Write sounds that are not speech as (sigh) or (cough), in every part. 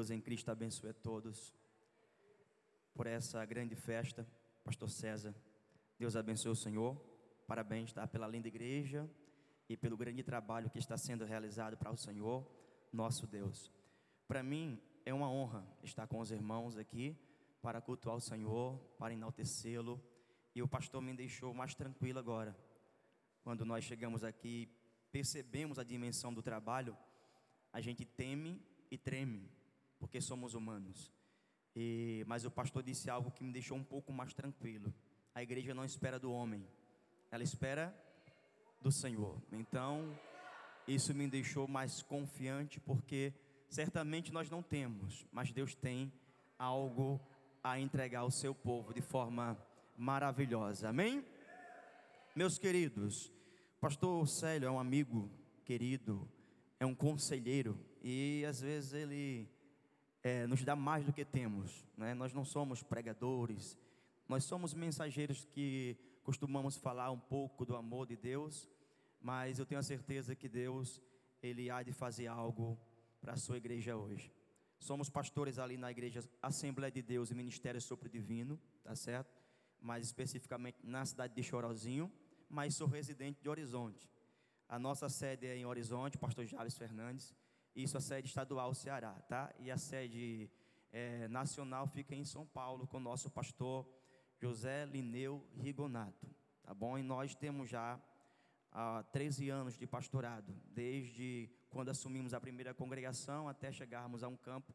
Deus em Cristo abençoe a todos por essa grande festa, Pastor César. Deus abençoe o Senhor. Parabéns tá, pela linda igreja e pelo grande trabalho que está sendo realizado para o Senhor, nosso Deus. Para mim é uma honra estar com os irmãos aqui para cultuar o Senhor, para enaltecê-lo. E o pastor me deixou mais tranquilo agora. Quando nós chegamos aqui, percebemos a dimensão do trabalho, a gente teme e treme, porque somos humanos. E, mas o pastor disse algo que me deixou um pouco mais tranquilo. A igreja não espera do homem, ela espera do Senhor. Então, isso me deixou mais confiante, porque certamente nós não temos, mas Deus tem algo a entregar ao seu povo de forma maravilhosa. Amém? Meus queridos, pastor Célio é um amigo querido, é um conselheiro e às vezes ele é, nos dá mais do que temos. Né? Nós não somos pregadores, nós somos mensageiros que costumamos falar um pouco do amor de Deus, mas eu tenho a certeza que Deus ele há de fazer algo para a sua igreja hoje. Somos pastores ali na igreja Assembleia de Deus e Ministério Sopro Divino, tá certo? Mais especificamente na cidade de Chorozinho, mas sou residente de Horizonte. A nossa sede é em Horizonte, pastor Javes Fernandes. Isso a sede estadual Ceará, tá? E a sede é, nacional fica em São Paulo com o nosso pastor José Lineu Rigonato, tá bom? E nós temos já há 13 anos de pastorado, desde quando assumimos a primeira congregação até chegarmos a um campo.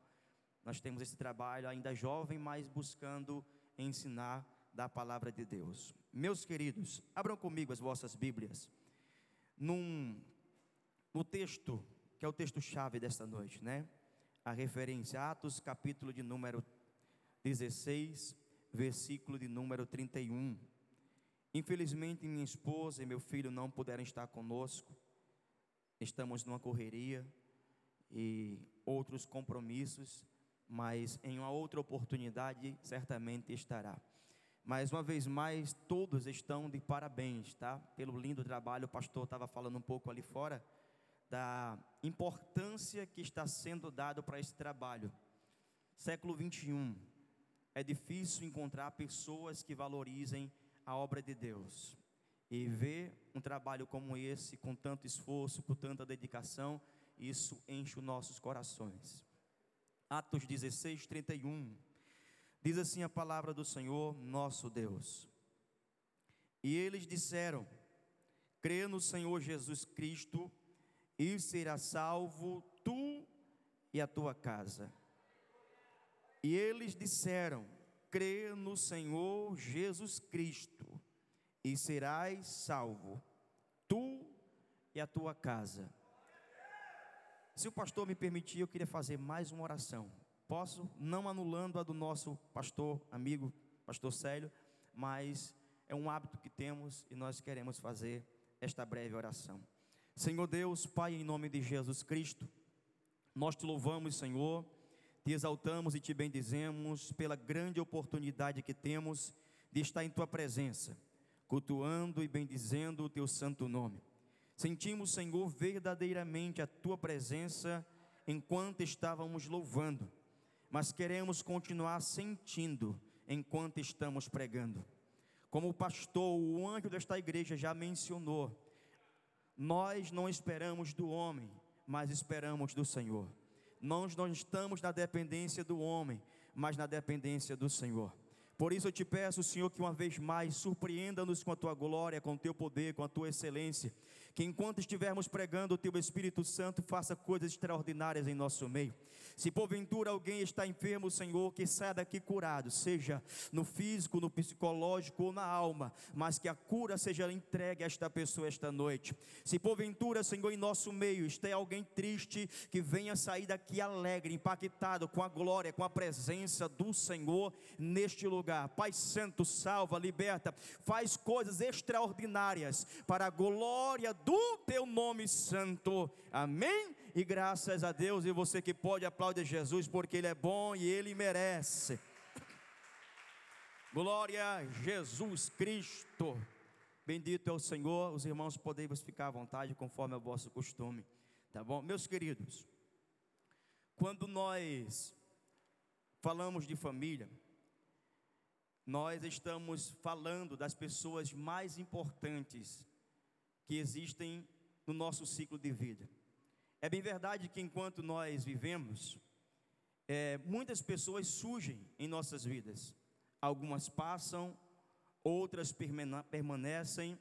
Nós temos esse trabalho ainda jovem, mas buscando ensinar da palavra de Deus. Meus queridos, abram comigo as vossas Bíblias. Num, no texto, que é o texto-chave desta noite, né? A referência, Atos, capítulo de número 16, versículo de número 31. Infelizmente, minha esposa e meu filho não puderam estar conosco estamos numa correria e outros compromissos, mas em uma outra oportunidade certamente estará. Mais uma vez mais, todos estão de parabéns, tá? Pelo lindo trabalho, o pastor estava falando um pouco ali fora da importância que está sendo dado para esse trabalho. Século 21, é difícil encontrar pessoas que valorizem a obra de Deus. E ver um trabalho como esse, com tanto esforço, com tanta dedicação, isso enche os nossos corações. Atos 16, 31. Diz assim a palavra do Senhor, nosso Deus. E eles disseram: crê no Senhor Jesus Cristo, e será salvo tu e a tua casa. E eles disseram: crê no Senhor Jesus Cristo e serás salvo, tu e a tua casa. Se o pastor me permitir, eu queria fazer mais uma oração. Posso, não anulando a do nosso pastor, amigo, pastor Célio, mas é um hábito que temos e nós queremos fazer esta breve oração. Senhor Deus, Pai, em nome de Jesus Cristo, nós te louvamos, Senhor, te exaltamos e te bendizemos pela grande oportunidade que temos de estar em tua presença cultuando e bendizendo o teu santo nome. Sentimos, Senhor, verdadeiramente a tua presença enquanto estávamos louvando, mas queremos continuar sentindo enquanto estamos pregando. Como o pastor, o anjo desta igreja já mencionou, nós não esperamos do homem, mas esperamos do Senhor. Nós não estamos na dependência do homem, mas na dependência do Senhor. Por isso eu te peço, Senhor, que uma vez mais surpreenda-nos com a tua glória, com o teu poder, com a tua excelência. Que enquanto estivermos pregando, o teu Espírito Santo faça coisas extraordinárias em nosso meio. Se porventura alguém está enfermo, Senhor, que saia daqui curado, seja no físico, no psicológico ou na alma, mas que a cura seja entregue a esta pessoa esta noite. Se porventura, Senhor, em nosso meio está alguém triste, que venha sair daqui alegre, impactado com a glória, com a presença do Senhor neste lugar. Pai Santo, salva, liberta, faz coisas extraordinárias para a glória do teu nome santo. Amém? E graças a Deus, e você que pode aplaudir Jesus, porque Ele é bom e Ele merece. Glória a Jesus Cristo. Bendito é o Senhor. Os irmãos podem ficar à vontade, conforme é o vosso costume. Tá bom? Meus queridos, Quando nós falamos de família, nós estamos falando das pessoas mais importantes que existem no nosso ciclo de vida. É bem verdade que enquanto nós vivemos, é, muitas pessoas surgem em nossas vidas. Algumas passam, outras permanecem,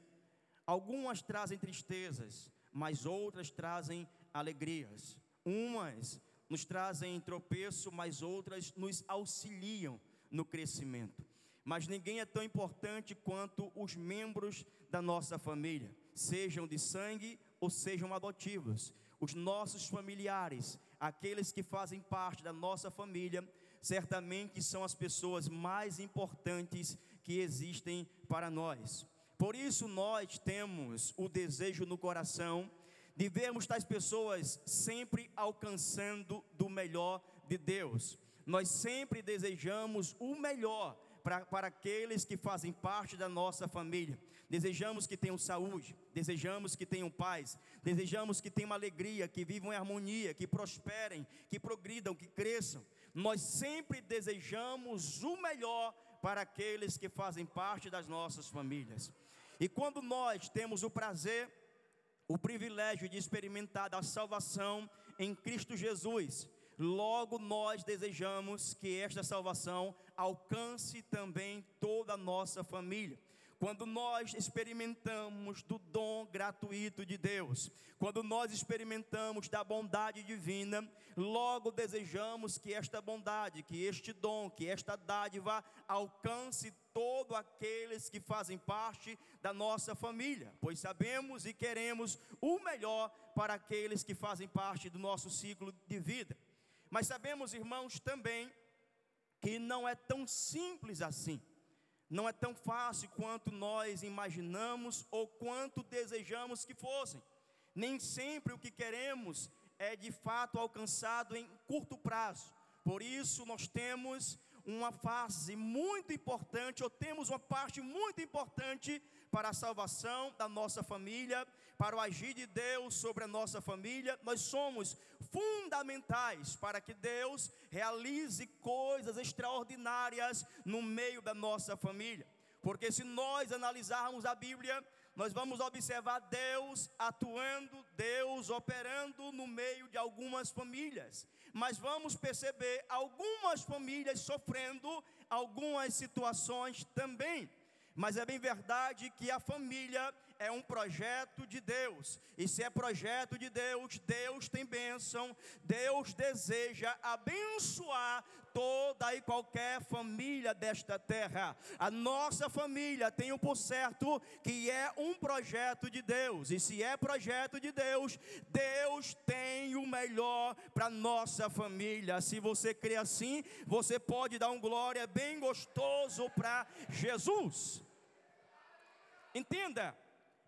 algumas trazem tristezas, mas outras trazem alegrias. Umas nos trazem tropeço, mas outras nos auxiliam no crescimento. Mas ninguém é tão importante quanto os membros da nossa família, sejam de sangue ou sejam adotivos. Os nossos familiares, aqueles que fazem parte da nossa família, certamente são as pessoas mais importantes que existem para nós. Por isso nós temos o desejo no coração de vermos tais pessoas sempre alcançando do melhor de Deus. Nós sempre desejamos o melhor para, para aqueles que fazem parte da nossa família. Desejamos que tenham saúde, desejamos que tenham paz, desejamos que tenham alegria, que vivam em harmonia, que prosperem, que progridam, que cresçam. Nós sempre desejamos o melhor para aqueles que fazem parte das nossas famílias. E quando nós temos o prazer o privilégio de experimentar a salvação em Cristo Jesus, logo nós desejamos que esta salvação alcance também toda a nossa família. Quando nós experimentamos do dom gratuito de Deus, quando nós experimentamos da bondade divina, logo desejamos que esta bondade, que este dom, que esta dádiva alcance todos aqueles que fazem parte da nossa família, pois sabemos e queremos o melhor para aqueles que fazem parte do nosso ciclo de vida. Mas sabemos, irmãos, também que não é tão simples assim. Não é tão fácil quanto nós imaginamos ou quanto desejamos que fossem. Nem sempre o que queremos é de fato alcançado em curto prazo. Por isso, nós temos uma fase muito importante, ou temos uma parte muito importante para a salvação da nossa família, para o agir de Deus sobre a nossa família. Nós somos fundamentais para que Deus realize coisas extraordinárias no meio da nossa família. Porque se nós analisarmos a Bíblia, nós vamos observar Deus atuando, Deus operando no meio de algumas famílias. Mas vamos perceber algumas famílias sofrendo algumas situações também. Mas é bem verdade que a família é um projeto de Deus. E se é projeto de Deus, Deus tem bênção. Deus deseja abençoar toda e qualquer família desta terra. A nossa família tem o por certo que é um projeto de Deus. E se é projeto de Deus, Deus tem o melhor para nossa família. Se você crê assim, você pode dar um glória bem gostoso para Jesus. Entenda,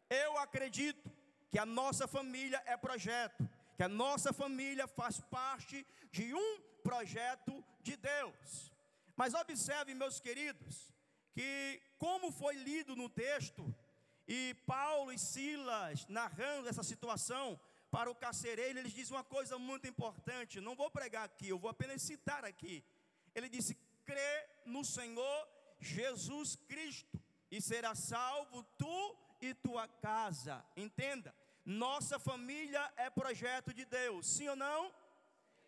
eu acredito que a nossa família é projeto, que a nossa família faz parte de um projeto de Deus. Mas observe, meus queridos, que como foi lido no texto, e Paulo e Silas narrando essa situação para o carcereiro, eles dizem uma coisa muito importante. Não vou pregar aqui, eu vou apenas citar aqui. Ele disse: crê no Senhor Jesus Cristo e será salvo tu e tua casa. Entenda, nossa família é projeto de Deus, sim ou não?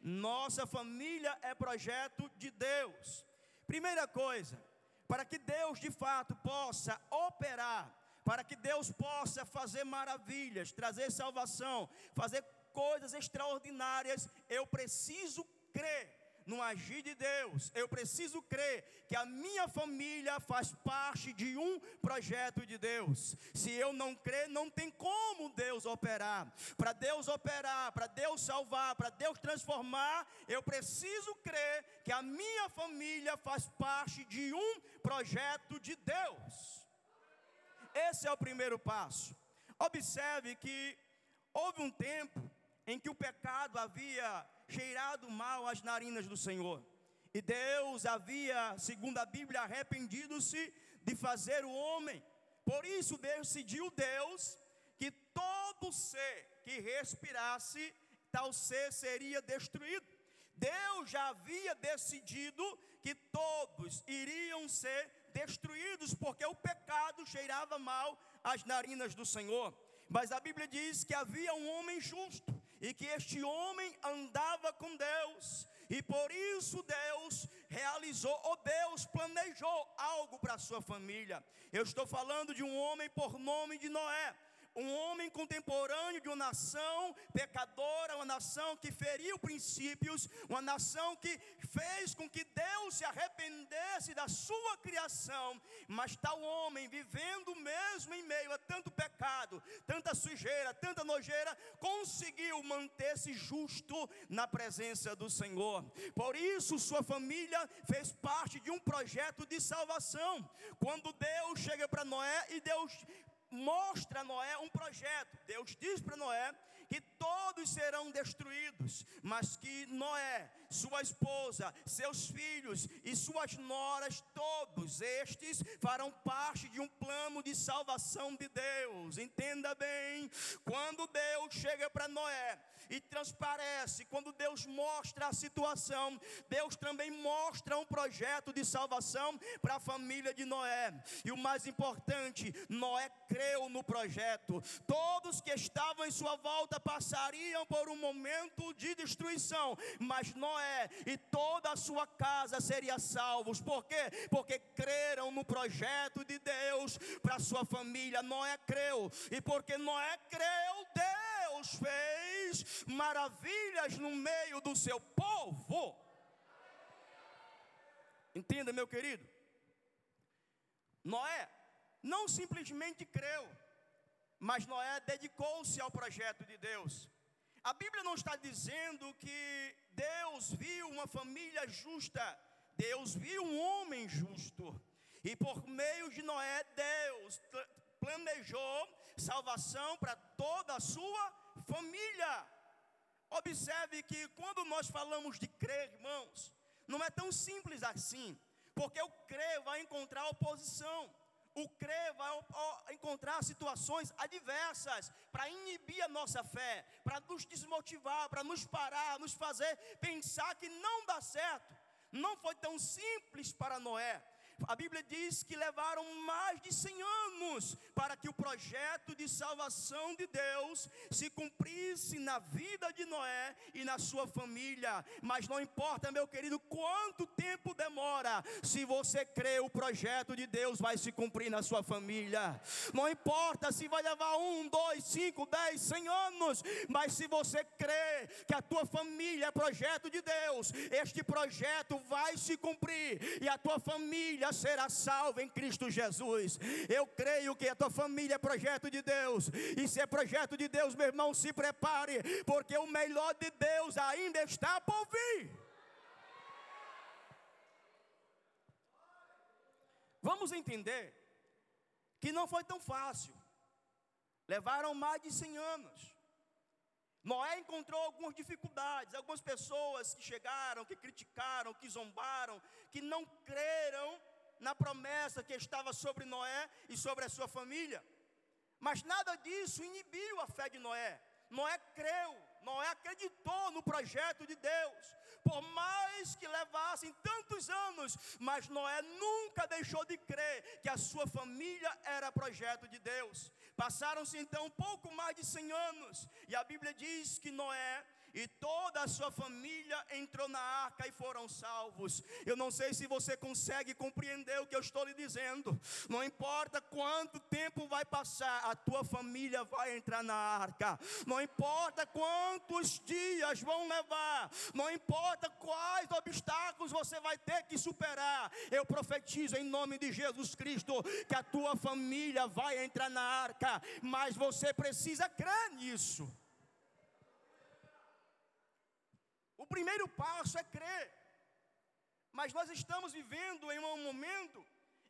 Nossa família é projeto de Deus. Primeira coisa, para que Deus de fato possa operar, para que Deus possa fazer maravilhas, trazer salvação, fazer coisas extraordinárias, eu preciso crer no agir de Deus, eu preciso crer que a minha família faz parte de um projeto de Deus. Se eu não crer, não tem como Deus operar. Para Deus operar, para Deus salvar, para Deus transformar, eu preciso crer que a minha família faz parte de um projeto de Deus. Esse é o primeiro passo. Observe que houve um tempo em que o pecado havia cheirado mal às narinas do Senhor. E Deus havia, segundo a Bíblia, arrependido-se de fazer o homem. Por isso decidiu Deus que todo ser que respirasse, tal ser seria destruído. Deus já havia decidido que todos iriam ser destruídos, porque o pecado cheirava mal às narinas do Senhor. Mas a Bíblia diz que havia um homem justo e que este homem andava com Deus, e por isso Deus realizou, ou Deus planejou algo para a sua família. Eu estou falando de um homem por nome de Noé um homem contemporâneo de uma nação pecadora, uma nação que feriu princípios, uma nação que fez com se arrependesse da sua criação, mas tal homem vivendo mesmo em meio a tanto pecado, tanta sujeira, tanta nojeira, conseguiu manter-se justo na presença do Senhor. Por isso sua família fez parte de um projeto de salvação. Quando Deus chega para Noé e Deus mostra a Noé um projeto. Deus diz para Noé que todos serão destruídos, mas que Noé, sua esposa, seus filhos e suas noras, todos estes farão parte de um plano de salvação de Deus. Entenda bem, quando Deus chega para Noé e transparece, quando Deus mostra a situação, Deus também mostra um projeto de salvação para a família de Noé. E o mais importante, Noé creu no projeto. Todos que estavam em sua volta passariam por um momento de destruição, mas Noé e toda a sua casa seriam salvos. Por quê? Porque creram no projeto de Deus para sua família. Noé creu, e porque Noé creu, Deus fez maravilhas no meio do seu povo. Entenda, meu querido. Noé não simplesmente creu, mas Noé dedicou-se ao projeto de Deus. A Bíblia não está dizendo que Deus viu uma família justa, Deus viu um homem justo. E por meio de Noé, Deus planejou salvação para toda a sua família. Observe que quando nós falamos de crer, irmãos, não é tão simples assim, porque o crer vai encontrar oposição. O crer vai encontrar situações adversas para inibir a nossa fé, para nos desmotivar, para nos parar, nos fazer pensar que não dá certo. Não foi tão simples para Noé. A Bíblia diz que levaram mais de 100 anos para que o projeto de salvação de Deus se cumprisse na vida de Noé e na sua família. Mas não importa, meu querido, quanto tempo demora, se você crê, o projeto de Deus vai se cumprir na sua família. Não importa se vai levar um, dois, cinco, dez, cem anos, mas se você crê que a tua família é projeto de Deus, este projeto vai se cumprir e a tua família será salvo em Cristo Jesus. Eu creio que a tua família é projeto de Deus. E se é projeto de Deus, meu irmão, se prepare, porque o melhor de Deus ainda está por vir. Vamos entender que não foi tão fácil. Levaram mais de 100 anos. Noé encontrou algumas dificuldades, algumas pessoas que chegaram, que criticaram, que zombaram, que não creram na promessa que estava sobre Noé e sobre a sua família. Mas nada disso inibiu a fé de Noé. Noé creu, Noé acreditou no projeto de Deus. Por mais que levassem tantos anos, mas Noé nunca deixou de crer que a sua família era projeto de Deus. Passaram-se então pouco mais de 100 anos, e a Bíblia diz que Noé e toda a sua família entrou na arca e foram salvos. Eu não sei se você consegue compreender o que eu estou lhe dizendo. Não importa quanto tempo vai passar, a tua família vai entrar na arca. Não importa quantos dias vão levar, não importa quais obstáculos você vai ter que superar. Eu profetizo em nome de Jesus Cristo que a tua família vai entrar na arca, mas você precisa crer nisso. O primeiro passo é crer. Mas nós estamos vivendo em um momento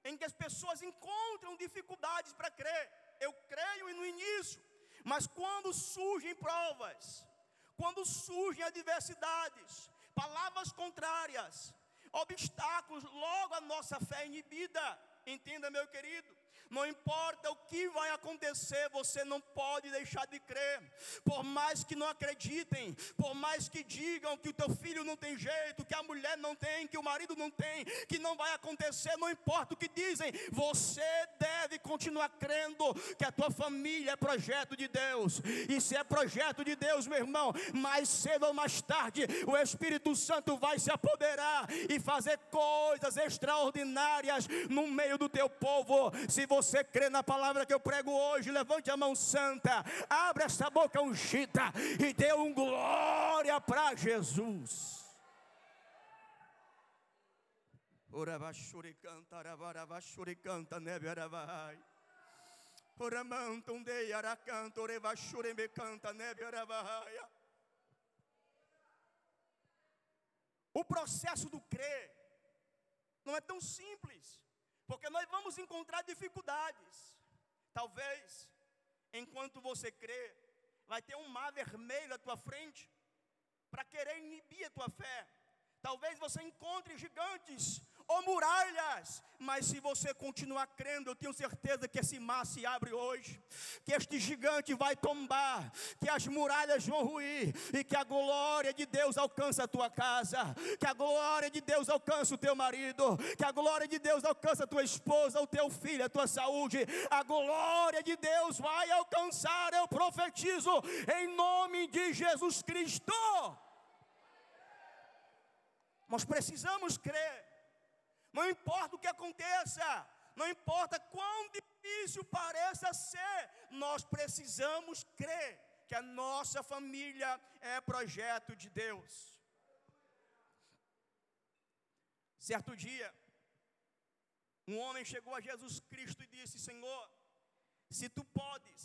em que as pessoas encontram dificuldades para crer. Eu creio no início, mas quando surgem provas, quando surgem adversidades, palavras contrárias, obstáculos, logo a nossa fé é inibida. Entenda, meu querido, Não importa o que vai acontecer, você não pode deixar de crer. Por mais que não acreditem, por mais que digam que o teu filho não tem jeito, que a mulher não tem, que o marido não tem, que não vai acontecer, não importa o que dizem, você deve continuar crendo que a tua família é projeto de Deus. E se é projeto de Deus, meu irmão, mais cedo ou mais tarde, o Espírito Santo vai se apoderar e fazer coisas extraordinárias no meio do teu povo. Se você você crê na palavra que eu prego hoje, levante a mão santa, abre essa boca ungida e dê um glória para Jesus. O processo do crer não é tão simples. Porque nós vamos encontrar dificuldades. Talvez, enquanto você crê, vai ter um mar vermelho à tua frente para querer inibir a tua fé. Talvez você encontre gigantes ou muralhas, mas se você continuar crendo, eu tenho certeza que esse mar se abre hoje, que este gigante vai tombar, que as muralhas vão ruir e que a glória de Deus alcança a tua casa, que a glória de Deus alcança o teu marido, que a glória de Deus alcança a tua esposa, o teu filho, a tua saúde, a glória de Deus vai alcançar, eu profetizo em nome de Jesus Cristo. Nós precisamos crer. Não importa o que aconteça, não importa quão difícil pareça ser, nós precisamos crer que a nossa família é projeto de Deus. Certo dia, um homem chegou a Jesus Cristo e disse: Senhor, se tu podes,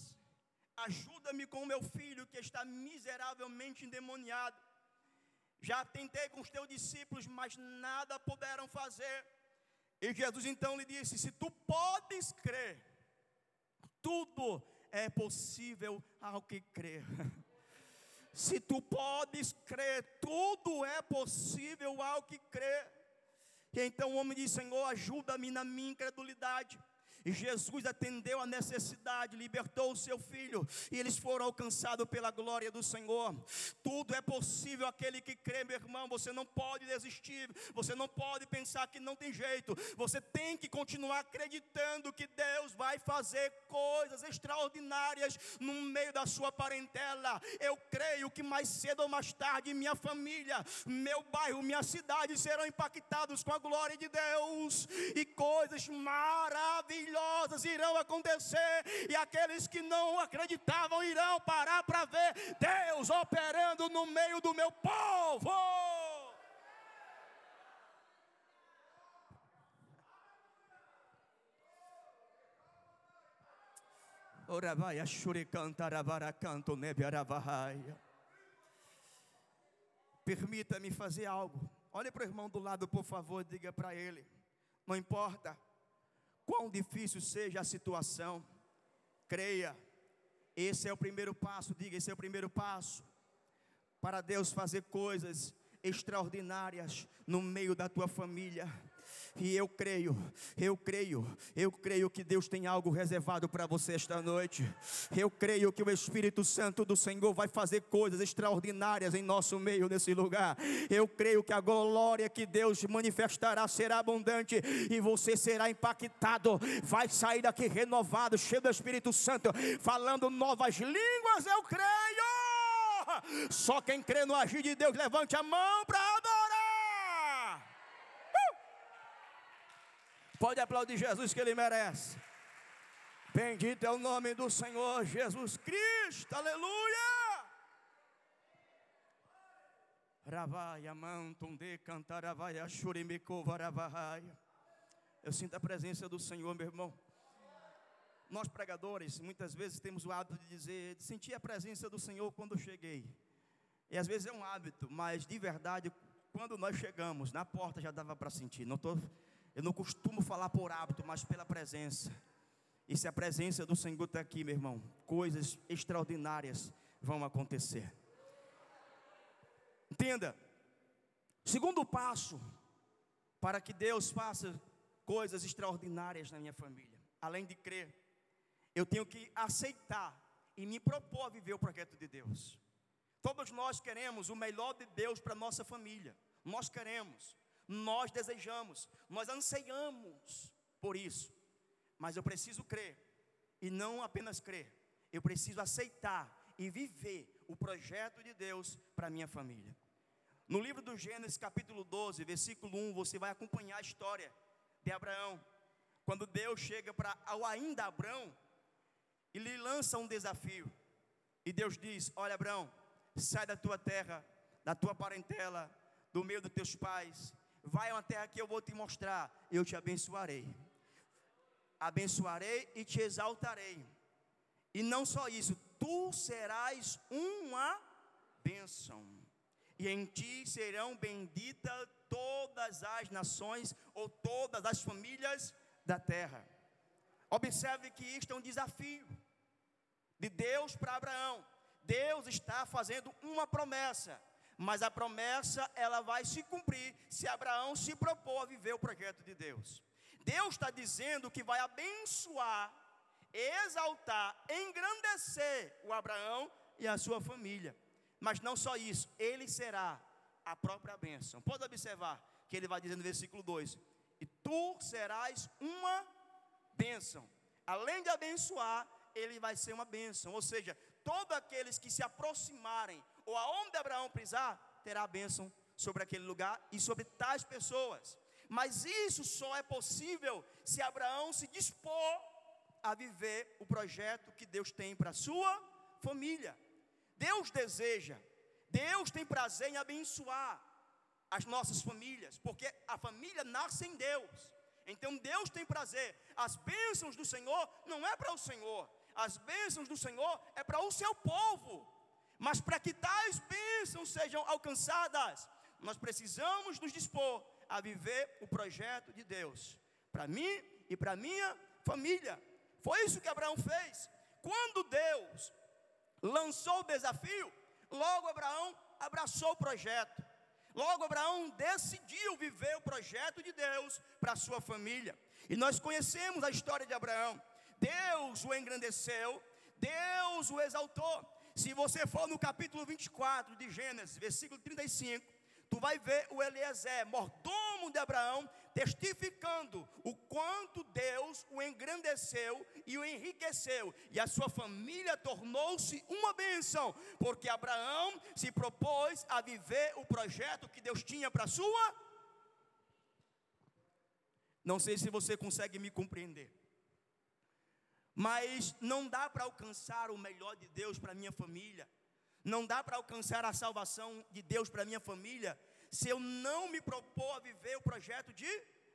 ajuda-me com meu filho que está miseravelmente endemoniado. Já tentei com os teus discípulos, mas nada puderam fazer. E Jesus então lhe disse: Se tu podes crer, tudo é possível ao que crer. (laughs) Se tu podes crer, tudo é possível ao que crer. E então o homem disse: Senhor, ajuda-me na minha incredulidade. Jesus atendeu a necessidade, libertou o seu filho, e eles foram alcançados pela glória do Senhor. Tudo é possível aquele que crê, meu irmão. Você não pode desistir, você não pode pensar que não tem jeito. Você tem que continuar acreditando que Deus vai fazer coisas extraordinárias no meio da sua parentela. Eu creio que mais cedo ou mais tarde minha família, meu bairro, minha cidade serão impactados com a glória de Deus e coisas maravilhosas maravilhosas irão acontecer, e aqueles que não acreditavam irão parar para ver Deus operando no meio do meu povo. Ora vai a canto neve aravahaya. Permita-me fazer algo. Olhe para o irmão do lado, por favor, diga para ele. Não importa Quão difícil seja a situação, creia, esse é o primeiro passo, diga, esse é o primeiro passo para Deus fazer coisas extraordinárias no meio da tua família. E eu creio, eu creio, eu creio que Deus tem algo reservado para você esta noite. Eu creio que o Espírito Santo do Senhor vai fazer coisas extraordinárias em nosso meio nesse lugar. Eu creio que a glória que Deus manifestará será abundante e você será impactado. Vai sair daqui renovado, cheio do Espírito Santo, falando novas línguas. Eu creio. Só quem crê no agir de Deus, levante a mão para adorar. Pode aplaudir Jesus que ele merece. Bendito é o nome do Senhor Jesus Cristo, aleluia. Ravaia mantum de cantaravaia churimiko varavaia. Eu sinto a presença do Senhor, meu irmão. Nós pregadores, muitas vezes temos o hábito de dizer, de sentir a presença do Senhor quando cheguei. E às vezes é um hábito, mas de verdade, quando nós chegamos, na porta já dava para sentir. Não estou eu não costumo falar por hábito, mas pela presença. E se a presença do Senhor está aqui, meu irmão, coisas extraordinárias vão acontecer. Entenda. Segundo passo para que Deus faça coisas extraordinárias na minha família. além de crer, eu tenho que aceitar e me propor a viver o projeto de Deus. Todos nós queremos o melhor de Deus para nossa família. Nós queremos, nós desejamos, nós anseiamos por isso. Mas eu preciso crer e não apenas crer. Eu preciso aceitar e viver o projeto de Deus para minha família. No livro do Gênesis, capítulo 12, versículo 1, você vai acompanhar a história de Abraão. Quando Deus chega para ao ainda Abraão e lhe lança um desafio. E Deus diz: Olha, Abraão, sai da tua terra, da tua parentela, do meio dos teus pais, vai a uma terra que eu vou te mostrar, eu te abençoarei. Abençoarei e te exaltarei. E não só isso, tu serás uma bênção. E em ti serão benditas todas as nações ou todas as famílias da terra. Observe que isto é um desafio de Deus para Abraão. Deus está fazendo uma promessa, mas a promessa ela vai se cumprir se Abraão se propor a viver o projeto de Deus. Deus está dizendo que vai abençoar, exaltar, engrandecer o Abraão e a sua família. Mas não só isso, ele será a própria bênção. Pode observar que ele vai dizer no versículo 2: E tu serás uma bênção. Além de abençoar, ele vai ser uma bênção. Ou seja, todos aqueles que se aproximarem, ou aonde Abraão pisar, terá bênção sobre aquele lugar e sobre tais pessoas. Mas isso só é possível se Abraão se dispor a viver o projeto que Deus tem para a sua família. Deus deseja, Deus tem prazer em abençoar as nossas famílias, porque a família nasce em Deus. Então Deus tem prazer. As bênçãos do Senhor não é para o Senhor, as bênçãos do Senhor é para o seu povo. Mas para que tais bênçãos sejam alcançadas, nós precisamos nos dispor a viver o projeto de Deus para mim e para minha família. Foi isso que Abraão fez. Quando Deus lançou o desafio, logo Abraão abraçou o projeto. Logo Abraão decidiu viver o projeto de Deus para sua família. E nós conhecemos a história de Abraão. Deus o engrandeceu, Deus o exaltou. Se você for no capítulo 24 de Gênesis, versículo 35, tu vai ver o Eliezer, mordomo de Abraão, testificando o quanto Deus o engrandeceu e o enriqueceu, e a sua família tornou-se uma bênção, porque Abraão se propôs a viver o projeto que Deus tinha para a sua. Não sei se você consegue me compreender. Mas não dá para alcançar o melhor de Deus para minha família. Não dá para alcançar a salvação de Deus para minha família se eu não me propor a viver o projeto de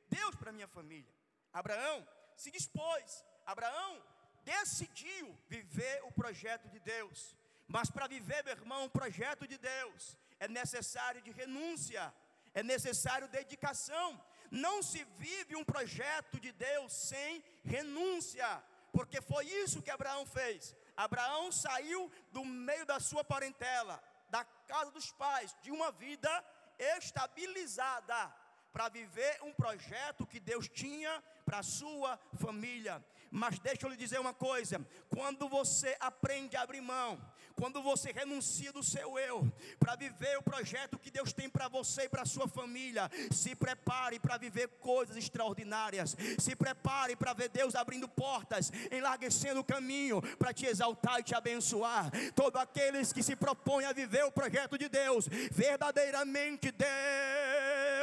Deus para minha família. Abraão se dispôs. Abraão decidiu viver o projeto de Deus. Mas para viver, meu irmão, o projeto de Deus, é necessário de renúncia, é necessário dedicação. Não se vive um projeto de Deus sem renúncia porque foi isso que Abraão fez. Abraão saiu do meio da sua parentela, da casa dos pais, de uma vida estabilizada, para viver um projeto que Deus tinha para a sua família. Mas deixa eu lhe dizer uma coisa: quando você aprende a abrir mão, quando você renuncia do seu eu, para viver o projeto que Deus tem para você e para sua família, se prepare para viver coisas extraordinárias, se prepare para ver Deus abrindo portas, enlarguecendo o caminho para te exaltar e te abençoar. Todos aqueles que se propõem a viver o projeto de Deus, verdadeiramente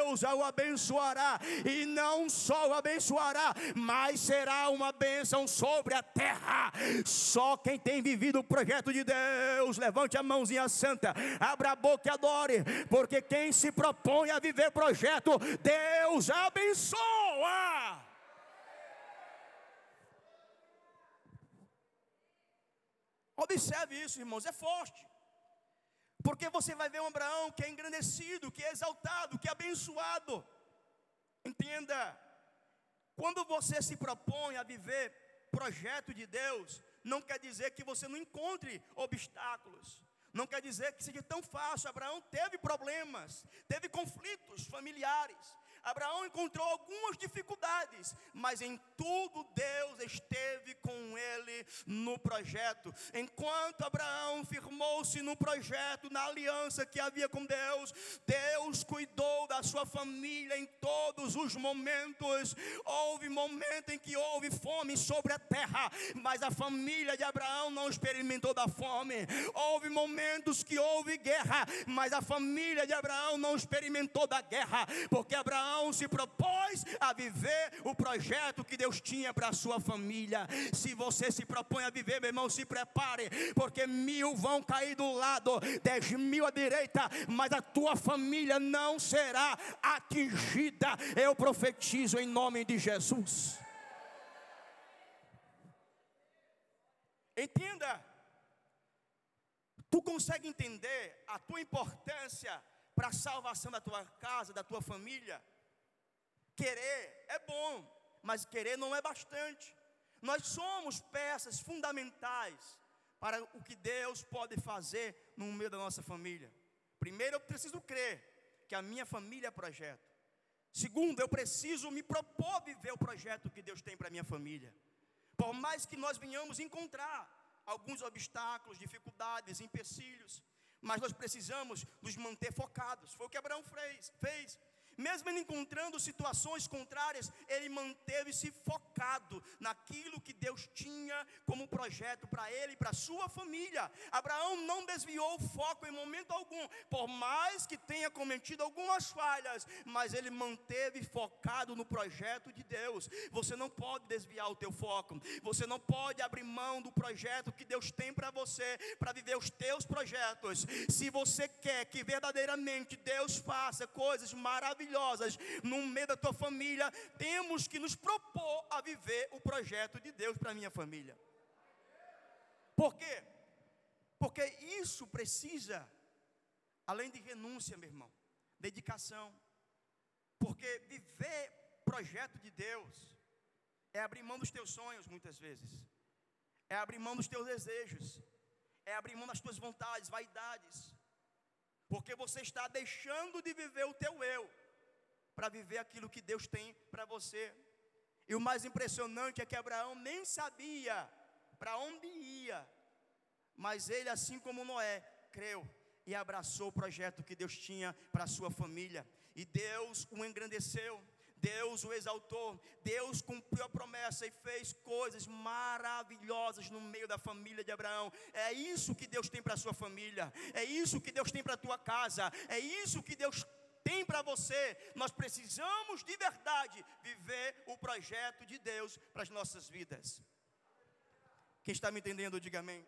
Deus o abençoará, e não só o abençoará, mas será uma bênção sobre a terra. Só quem tem vivido o projeto de Deus, levante a mãozinha santa, abra a boca e adore, porque quem se propõe a viver projeto, Deus abençoa. Observe isso, irmãos, é forte. Porque você vai ver um Abraão que é engrandecido, que é exaltado, que é abençoado. Entenda, quando você se propõe a viver projeto de Deus, não quer dizer que você não encontre obstáculos. Não quer dizer que seja tão fácil. Abraão teve problemas, teve conflitos familiares. Abraão encontrou algumas dificuldades, mas em tudo Deus esteve com ele no projeto. Enquanto Abraão firmou-se no projeto, na aliança que havia com Deus, Deus cuidou da sua família em todos os momentos. Houve momento em que houve fome sobre a terra, mas a família de Abraão não experimentou da fome. Houve momentos que houve guerra, mas a família de Abraão não experimentou da guerra, porque Abraão Abraão se propôs a viver o projeto que Deus tinha para a sua família. Se você se propõe a viver, meu irmão, se prepare, porque mil vão cair do lado, dez mil à direita, mas a tua família não será atingida. Eu profetizo em nome de Jesus. Entenda, tu consegue entender a tua importância para a salvação da tua casa, da tua família? Querer é bom, mas querer não é bastante. Nós somos peças fundamentais para o que Deus pode fazer no meio da nossa família. Primeiro, eu preciso crer que a minha família é projeto. Segundo, eu preciso me propor viver o projeto que Deus tem para a minha família. Por mais que nós venhamos encontrar alguns obstáculos, dificuldades, empecilhos, mas nós precisamos nos manter focados. Foi o que Abraão fez. fez. Mesmo ele encontrando situações contrárias, ele manteve-se focado naquilo que Deus tinha como projeto para ele e para sua família. Abraão não desviou o foco em momento algum, por mais que tenha cometido algumas falhas, mas ele manteve focado no projeto de Deus. Você não pode desviar o teu foco. Você não pode abrir mão do projeto que Deus tem para você, para viver os teus projetos. Se você quer que verdadeiramente Deus faça coisas maravilhosas, maravilhosas no meio da tua família, temos que nos propor a viver o projeto de Deus para minha família. Por quê? Porque isso precisa, além de renúncia, meu irmão, dedicação. Porque viver projeto de Deus é abrir mão dos teus sonhos, muitas vezes, é abrir mão dos teus desejos, é abrir mão das tuas vontades, vaidades, porque você está deixando de viver o teu eu para viver aquilo que Deus tem para você. E o mais impressionante é que Abraão nem sabia para onde ia, mas ele, assim como Noé, creu e abraçou o projeto que Deus tinha para sua família. E Deus o engrandeceu, Deus o exaltou, Deus cumpriu a promessa e fez coisas maravilhosas no meio da família de Abraão. É isso que Deus tem para a sua família, é isso que Deus tem para a tua casa, é isso que Deus tem para você, nós precisamos de verdade viver o projeto de Deus para as nossas vidas. Quem está me entendendo, diga amém.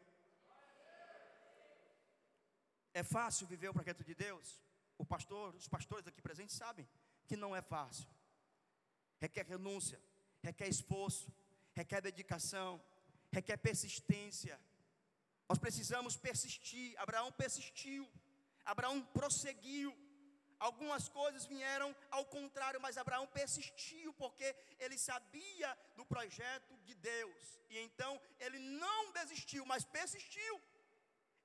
É fácil viver o projeto de Deus? O pastor, os pastores aqui presentes sabem que não é fácil. Requer renúncia, requer esforço, requer dedicação, requer persistência. Nós precisamos persistir. Abraão persistiu. Abraão prosseguiu. Algumas coisas vieram ao contrário, mas Abraão persistiu porque ele sabia do projeto de Deus. E então ele não desistiu, mas persistiu.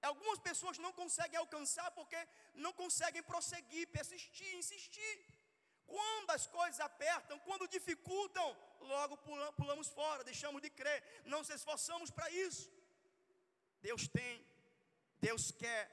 Algumas pessoas não conseguem alcançar porque não conseguem prosseguir, persistir, insistir. Quando as coisas apertam, quando dificultam, logo pulamos fora, deixamos de crer, não se esforçamos para isso. Deus tem, Deus quer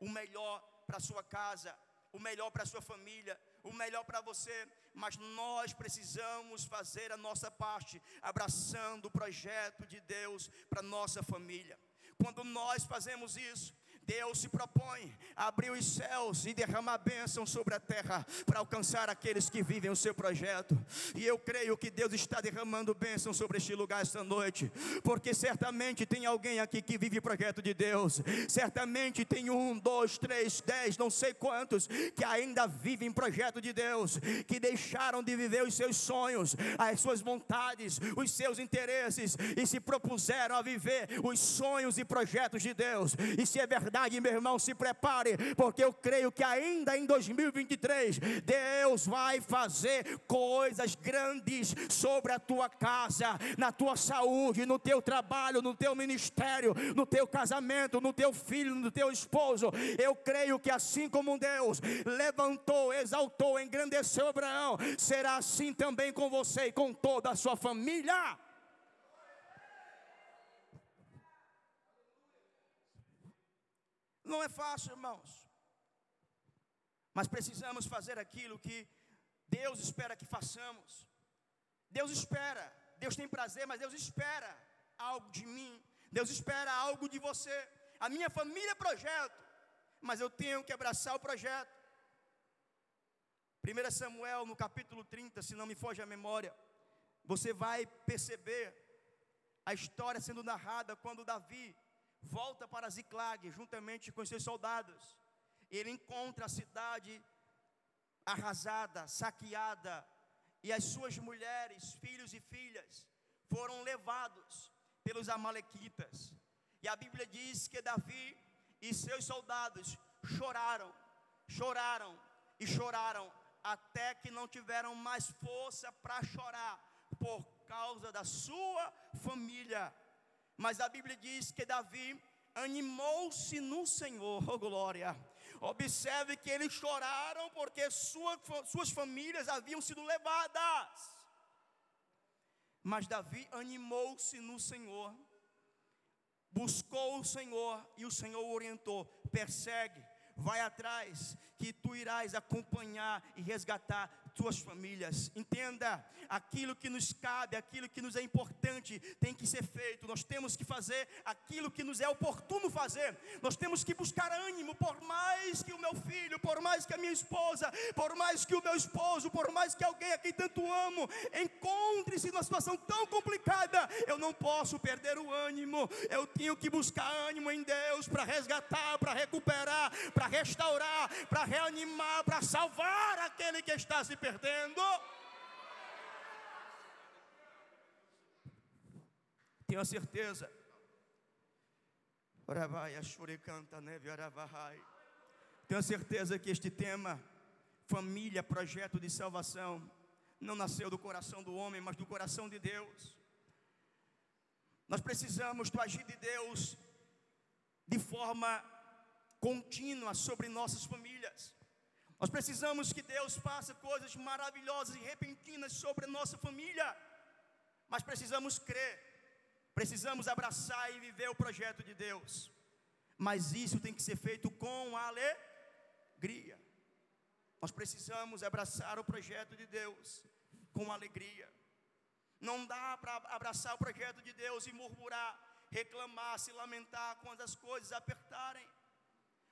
o melhor para a sua casa, o melhor para a sua família, o melhor para você, mas nós precisamos fazer a nossa parte, abraçando o projeto de Deus para nossa família. Quando nós fazemos isso, Deus se propõe a abrir os céus e derramar bênção sobre a terra para alcançar aqueles que vivem o seu projeto. E eu creio que Deus está derramando bênção sobre este lugar esta noite, porque certamente tem alguém aqui que vive o projeto de Deus. Certamente tem um, dois, três, dez, não sei quantos que ainda vivem projeto de Deus, que deixaram de viver os seus sonhos, as suas vontades, os seus interesses e se propuseram a viver os sonhos e projetos de Deus. E se é verdade verdade, meu irmão, se prepare, porque eu creio que ainda em 2023 Deus vai fazer coisas grandes sobre a tua casa, na tua saúde, no teu trabalho, no teu ministério, no teu casamento, no teu filho, no teu esposo. Eu creio que assim como Deus levantou, exaltou, engrandeceu Abraão, será assim também com você e com toda a sua família. Não é fácil, irmãos. Mas precisamos fazer aquilo que Deus espera que façamos. Deus espera, Deus tem prazer, mas Deus espera algo de mim. Deus espera algo de você. A minha família é projeto, mas eu tenho que abraçar o projeto. 1 Samuel, no capítulo 30, se não me foge a memória, você vai perceber a história sendo narrada quando Davi volta para Ziclag, juntamente com seus soldados. Ele encontra a cidade arrasada, saqueada, e as suas mulheres, filhos e filhas foram levados pelos amalequitas. E a Bíblia diz que Davi e seus soldados choraram, choraram e choraram até que não tiveram mais força para chorar por causa da sua família. Mas a Bíblia diz que Davi animou-se no Senhor, oh glória. Observe que eles choraram porque sua, suas famílias haviam sido levadas. Mas Davi animou-se no Senhor, buscou o Senhor e o Senhor orientou: persegue, vai atrás, que tu irás acompanhar e resgatar tuas famílias. Entenda, aquilo que nos cabe, aquilo que nos é importante, tem que ser feito. Nós temos que fazer aquilo que nos é oportuno fazer. Nós temos que buscar ânimo, por mais que o meu filho, por mais que a minha esposa, por mais que o meu esposo, por mais que alguém a quem tanto amo, encontre-se numa situação tão complicada, eu não posso perder o ânimo. Eu tenho que buscar ânimo em Deus para resgatar, para recuperar, para restaurar, para reanimar, para salvar aquele que está se perdendo. Tenho a certeza. Tenho a certeza que este tema, família, projeto de salvação, não nasceu do coração do homem, mas do coração de Deus. Nós precisamos do agir de Deus de forma contínua sobre nossas famílias. Nós precisamos que Deus faça coisas maravilhosas e repentinas sobre a nossa família, mas precisamos crer, precisamos abraçar e viver o projeto de Deus, mas isso tem que ser feito com alegria. Nós precisamos abraçar o projeto de Deus com alegria. Não dá para abraçar o projeto de Deus e murmurar, reclamar, se lamentar quando as coisas apertarem.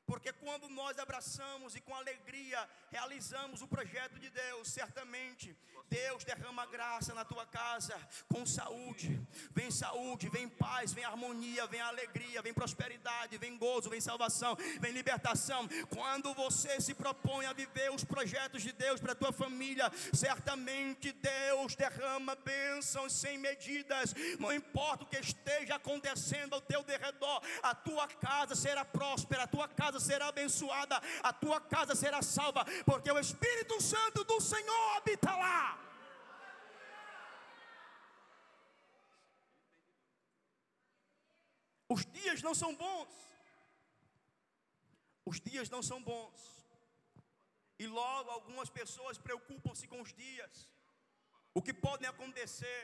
Porque quando nós abraçamos e com alegria realizamos o projeto de Deus, certamente Deus derrama graça na tua casa com saúde. Vem saúde, vem paz, vem harmonia, vem alegria, vem prosperidade, vem gozo, vem salvação, vem libertação. Quando você se propõe a viver os projetos de Deus para a tua família, certamente Deus derrama bênçãos sem medidas. Não importa o que esteja acontecendo ao teu derredor, a tua casa será próspera, a tua casa será abençoada, a tua casa será salva, porque o Espírito Santo do Senhor habita lá. Os dias não são bons. Os dias não são bons. E logo algumas pessoas preocupam-se com os dias. O que podem acontecer.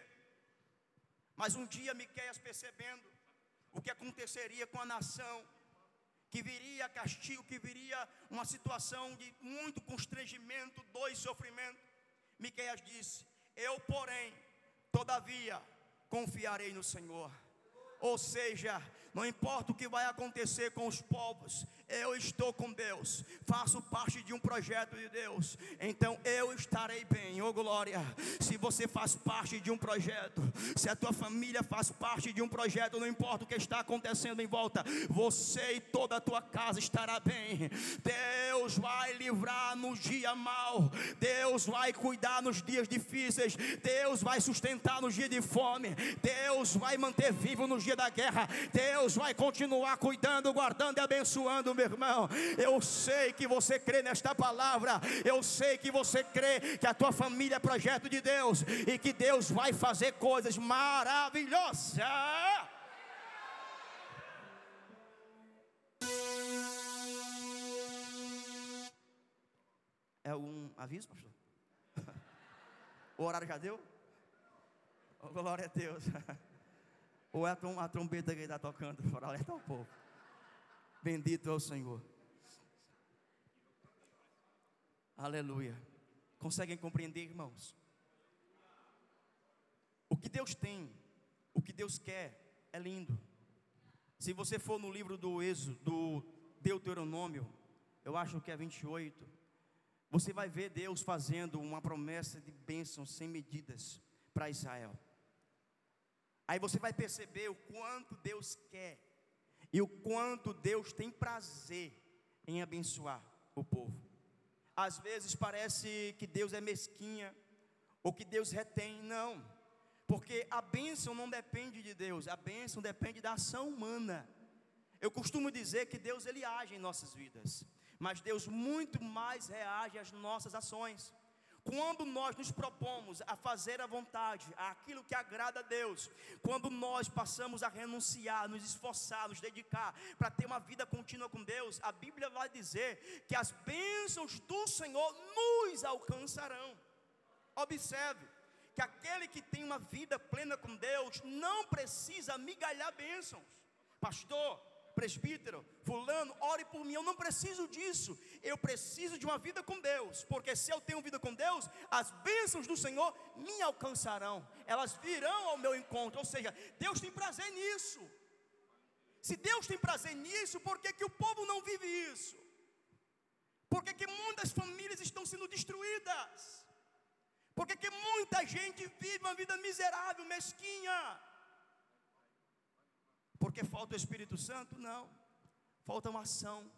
Mas um dia Miqueias percebendo o que aconteceria com a nação que viria castigo, que viria uma situação de muito constrangimento, dor e sofrimento. Miqueias disse: Eu, porém, todavia, confiarei no Senhor. Ou seja, não importa o que vai acontecer com os povos, eu estou com Deus, faço parte de um projeto de Deus, então eu estarei bem, oh glória. Se você faz parte de um projeto, se a tua família faz parte de um projeto, não importa o que está acontecendo em volta, você e toda a tua casa estará bem. Deus vai livrar no dia mal, Deus vai cuidar nos dias difíceis, Deus vai sustentar nos dias de fome, Deus vai manter vivo no dia da guerra, Deus Deus vai continuar cuidando, guardando e abençoando, meu irmão. Eu sei que você crê nesta palavra, eu sei que você crê que a tua família é projeto de Deus e que Deus vai fazer coisas maravilhosas. É um aviso, pastor? (laughs) O horário já deu? Oh, glória a Deus. (laughs) Ou é a trombeta que está tocando (laughs) para alertar o povo. Bendito é o Senhor. Aleluia. Conseguem compreender, irmãos? O que Deus tem, o que Deus quer, é lindo. Se você for no livro do Êxodo, do Deuteronômio, eu acho que é 28, você vai ver Deus fazendo uma promessa de bênção sem medidas para Israel. Aí você vai perceber o quanto Deus quer e o quanto Deus tem prazer em abençoar o povo. Às vezes parece que Deus é mesquinha ou que Deus retém, não. Porque a bênção não depende de Deus, a bênção depende da ação humana. Eu costumo dizer que Deus ele age em nossas vidas, mas Deus muito mais reage às nossas ações. Quando nós nos propomos a fazer a vontade, aquilo que agrada a Deus, quando nós passamos a renunciar, nos esforçar, nos dedicar para ter uma vida contínua com Deus, a Bíblia vai dizer que as bênçãos do Senhor nos alcançarão. Observe que aquele que tem uma vida plena com Deus não precisa migalhar bênçãos. Pastor, presbítero, fulano, ore por mim. Eu não preciso disso. Eu preciso de uma vida com Deus, porque se eu tenho vida com Deus, as bênçãos do Senhor me alcançarão. Elas virão ao meu encontro. Ou seja, Deus tem prazer nisso. Se Deus tem prazer nisso, por que, que o povo não vive isso? Por que, que muitas famílias estão sendo destruídas? Por que, que muita gente vive uma vida miserável, mesquinha? Porque falta o Espírito Santo? Não. Falta uma ação.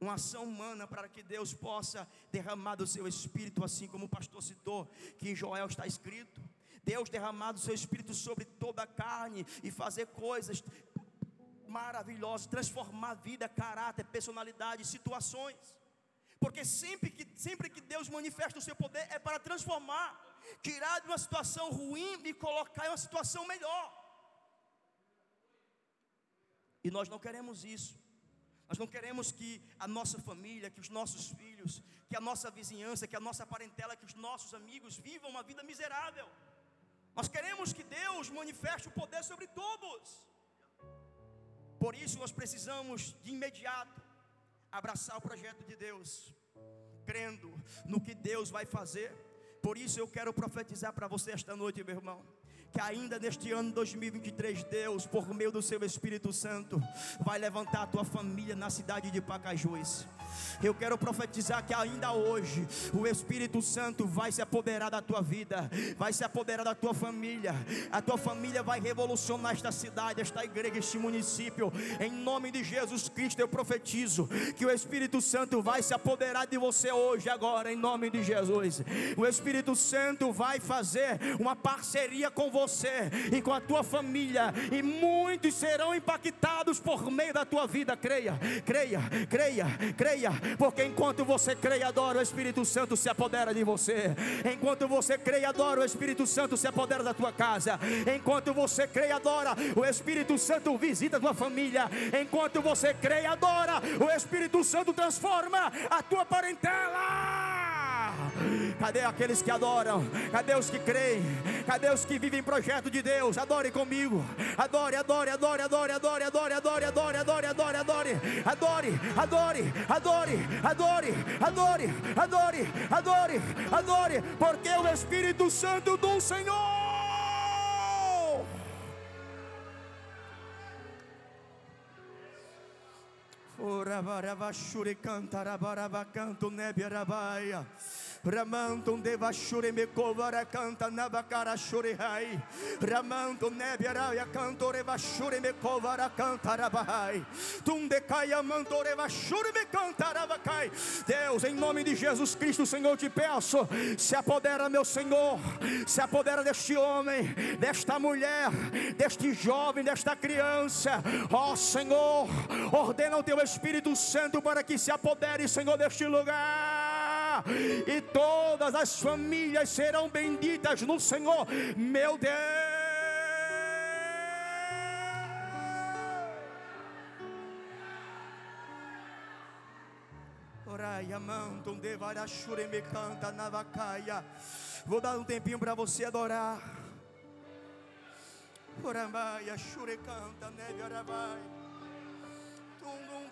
Uma ação humana para que Deus possa derramar do seu Espírito, assim como o pastor citou, que em Joel está escrito. Deus derramar do seu Espírito sobre toda a carne e fazer coisas maravilhosas, transformar vida, caráter, personalidade, situações. Porque sempre que, sempre que Deus manifesta o seu poder é para transformar, tirar de uma situação ruim e colocar em uma situação melhor. E nós não queremos isso. Nós não queremos que a nossa família, que os nossos filhos, que a nossa vizinhança, que a nossa parentela, que os nossos amigos vivam uma vida miserável. Nós queremos que Deus manifeste o poder sobre todos. Por isso nós precisamos de imediato abraçar o projeto de Deus, crendo no que Deus vai fazer. Por isso eu quero profetizar para você esta noite, meu irmão que ainda neste ano 2023, Deus, por meio do seu Espírito Santo, vai levantar a tua família na cidade de Pacajus. Eu quero profetizar que ainda hoje o Espírito Santo vai se apoderar da tua vida, vai se apoderar da tua família. A tua família vai revolucionar esta cidade, esta igreja, este município. Em nome de Jesus Cristo eu profetizo que o Espírito Santo vai se apoderar de você hoje, agora, em nome de Jesus. O Espírito Santo vai fazer uma parceria com você você e com a tua família, e muitos serão impactados por meio da tua vida. Creia, creia, creia, creia, porque enquanto você e adora, o Espírito Santo se apodera de você. Enquanto você e adora, o Espírito Santo se apodera da tua casa. Enquanto você e adora, o Espírito Santo visita a tua família. Enquanto você e adora, o Espírito Santo transforma a tua parentela. Cadê aqueles que adoram? Cadê os que creem? Cadê os que vivem projeto de Deus? Adore comigo. Adore, adore, adore, adore, adore, adore, adore, adore, adore, adore, adore, adore, adore, adore, adore, adore, adore, adore, adore, porque o Espírito Santo do Senhor. Ora baraba shure cantara baraba canto nebe arabaia. Ramanto deva shure me kovara canta navacara shure hai. Ramanto nebiaraia cantore va shure me kovara canta rabahai. Tunde caia mandore va shure me canta rabacai. Deus, em nome de Jesus Cristo, Senhor, te peço, se apodera, meu Senhor, se apodera deste homem, desta mulher, deste jovem, desta criança. Ó Senhor, ordena o teu Espírito Santo para que se apodere, Senhor, deste lugar. E todas as famílias serão benditas no Senhor, meu Deus. Vou dar um tempinho para você adorar. Oramaia, canta, neve arabai. Tundum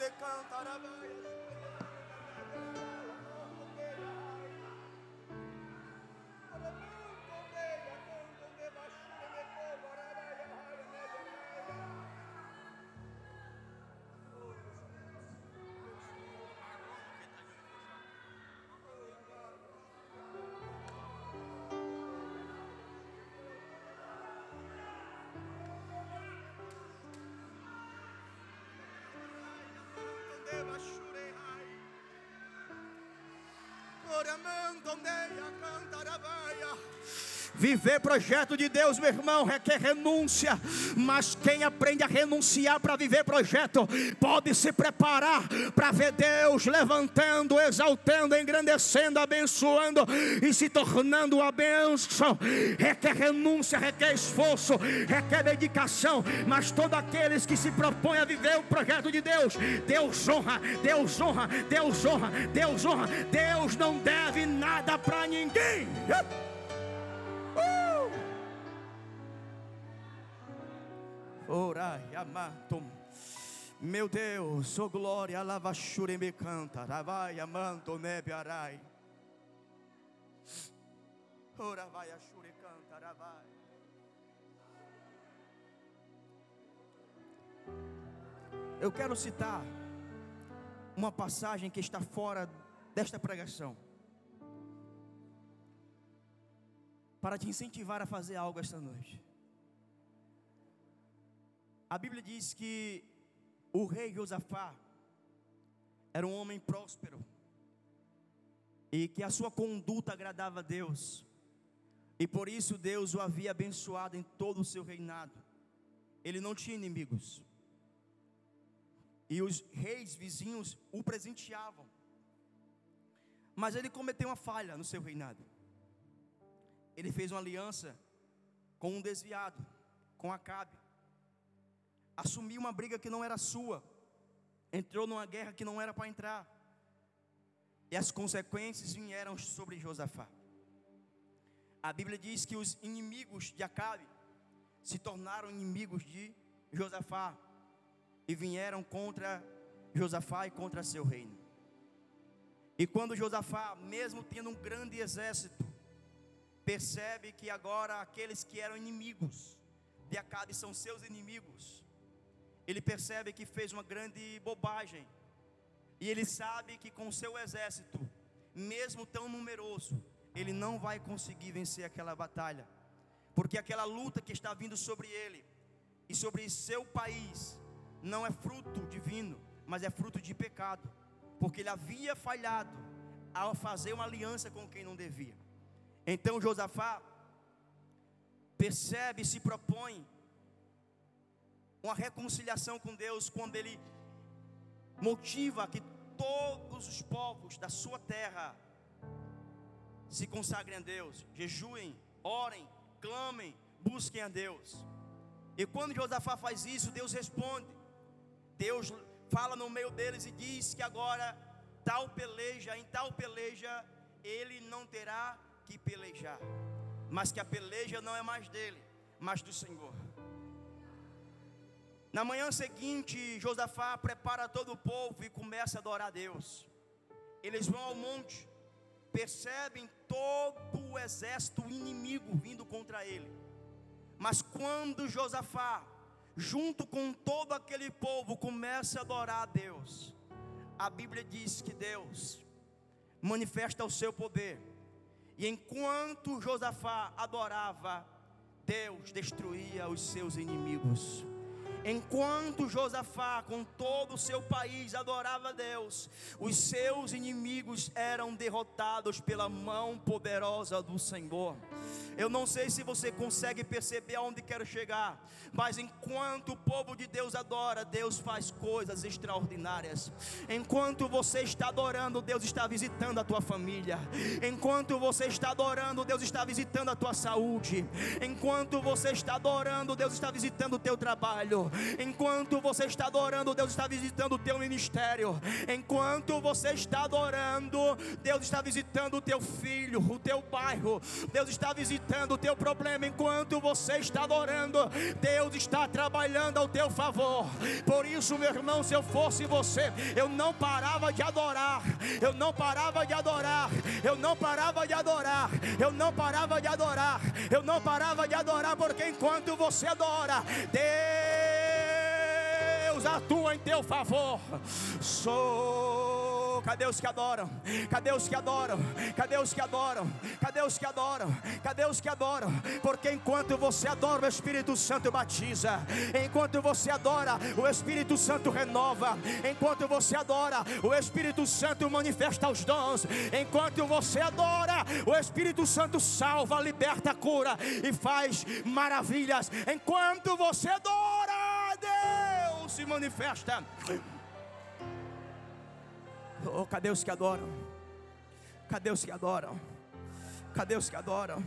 de canta arabai. Viver projeto de Deus, meu irmão, requer renúncia. Mas quem aprende a renunciar para viver projeto, pode se preparar para ver Deus levantando, exaltando, engrandecendo, abençoando e se tornando a bênção. Requer renúncia, requer esforço, requer dedicação. Mas todos aqueles que se propõem a viver o projeto de Deus, Deus honra, Deus honra, Deus honra, Deus honra. Deus não deve nada para ninguém. Orai, amantum. Meu Deus, oh glória, lava me canta, ravai, amanto, nebe arai. Ora vai a chure canta, ravai. Eu quero citar uma passagem que está fora desta pregação. Para te incentivar a fazer algo esta noite. A Bíblia diz que o rei Josafá era um homem próspero e que a sua conduta agradava a Deus. E por isso Deus o havia abençoado em todo o seu reinado. Ele não tinha inimigos. E os reis vizinhos o presenteavam. Mas ele cometeu uma falha no seu reinado. Ele fez uma aliança com um desviado, com Acabe assumiu uma briga que não era sua, entrou numa guerra que não era para entrar, e as consequências vieram sobre Josafá. A Bíblia diz que os inimigos de Acabe se tornaram inimigos de Josafá e vieram contra Josafá e contra seu reino. E quando Josafá, mesmo tendo um grande exército, percebe que agora aqueles que eram inimigos de Acabe são seus inimigos, ele percebe que fez uma grande bobagem. E ele sabe que com seu exército, mesmo tão numeroso, ele não vai conseguir vencer aquela batalha. Porque aquela luta que está vindo sobre ele e sobre seu país não é fruto divino, mas é fruto de pecado. Porque ele havia falhado ao fazer uma aliança com quem não devia. Então Josafá percebe e se propõe uma reconciliação com Deus quando Ele motiva que todos os povos da sua terra se consagrem a Deus, jejuem, orem, clamem, busquem a Deus. E quando Josafá faz isso, Deus responde. Deus fala no meio deles e diz que agora tal peleja, em tal peleja, ele não terá que pelejar, mas que a peleja não é mais dele, mas do Senhor. Na manhã seguinte, Josafá prepara todo o povo e começa a adorar a Deus. Eles vão ao monte, percebem todo o exército inimigo vindo contra ele. Mas quando Josafá, junto com todo aquele povo, começa a adorar a Deus, a Bíblia diz que Deus manifesta o seu poder E enquanto Josafá adorava, Deus destruía os seus inimigos. Enquanto Josafá, com todo o seu país, adorava Deus, os seus inimigos eram derrotados pela mão poderosa do Senhor. Eu não sei se você consegue perceber aonde quero chegar, mas enquanto o povo de Deus adora, Deus faz coisas extraordinárias. Enquanto você está adorando, Deus está visitando a tua família. Enquanto você está adorando, Deus está visitando a tua saúde. Enquanto você está adorando, Deus está visitando o teu trabalho. Enquanto você está adorando, Deus está visitando o teu ministério. Enquanto você está adorando, Deus está visitando o teu filho, o teu bairro. Deus está visitando o teu problema. Enquanto você está adorando, Deus está trabalhando ao teu favor. Por isso, meu irmão, se eu fosse você, eu não parava de adorar. Eu não parava de adorar. Eu não parava de adorar. Eu não parava de adorar. Eu não parava de adorar, porque enquanto você adora, Deus Deus atua em teu favor. Sou. Cadê os que adoram? Cadê os que adoram? Cadê os que adoram? Cadê os que adoram? Cadê os que adoram? Porque enquanto você adora, o Espírito Santo batiza. Enquanto você adora, o Espírito Santo renova. Enquanto você adora, o Espírito Santo manifesta os dons. Enquanto você adora, o Espírito Santo salva, liberta, cura e faz maravilhas. Enquanto você adora, se manifesta. Oh, cadê os que adoram? Cadê os que adoram? Cadê os que adoram?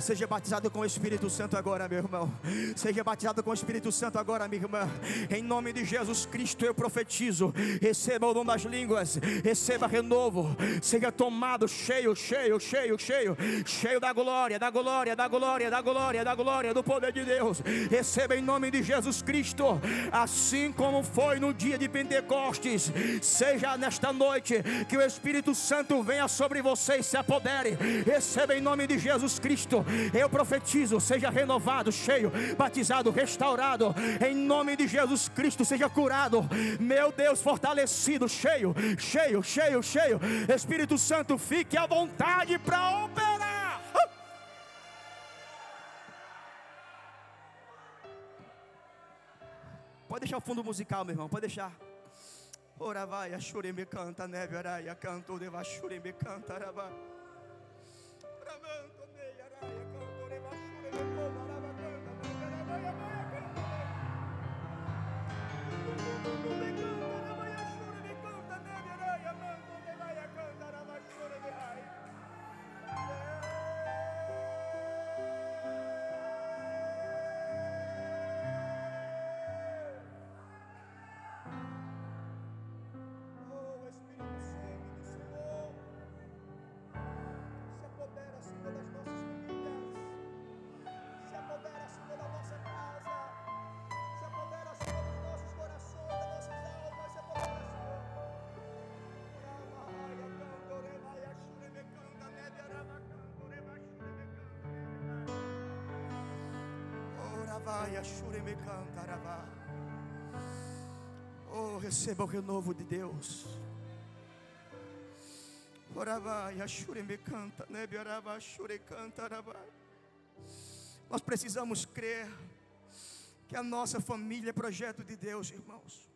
Seja batizado com o Espírito Santo agora, meu irmão. Seja batizado com o Espírito Santo agora, minha irmã. Em nome de Jesus Cristo eu profetizo. Receba o dom das línguas. Receba renovo. Seja tomado cheio, cheio, cheio, cheio. Cheio da glória, da glória, da glória, da glória, da glória, do poder de Deus. Receba em nome de Jesus Cristo. Assim como foi no dia de Pentecostes. Seja nesta noite que o Espírito Santo Santo venha sobre você e se apodere. Receba em nome de Jesus Cristo. Eu profetizo, seja renovado, cheio, batizado, restaurado. Em nome de Jesus Cristo, seja curado. Meu Deus, fortalecido, cheio, cheio, cheio, cheio. Espírito Santo, fique à vontade para operar. Pode deixar o fundo musical, meu irmão, pode deixar. Ora vai, a chure me canta, neve araia, canto de chure me canta, araba. Oh, receba o renovo de Deus. Ashure me canta, Ashure cantarabá. Nós precisamos crer que a nossa família é projeto de Deus, irmãos.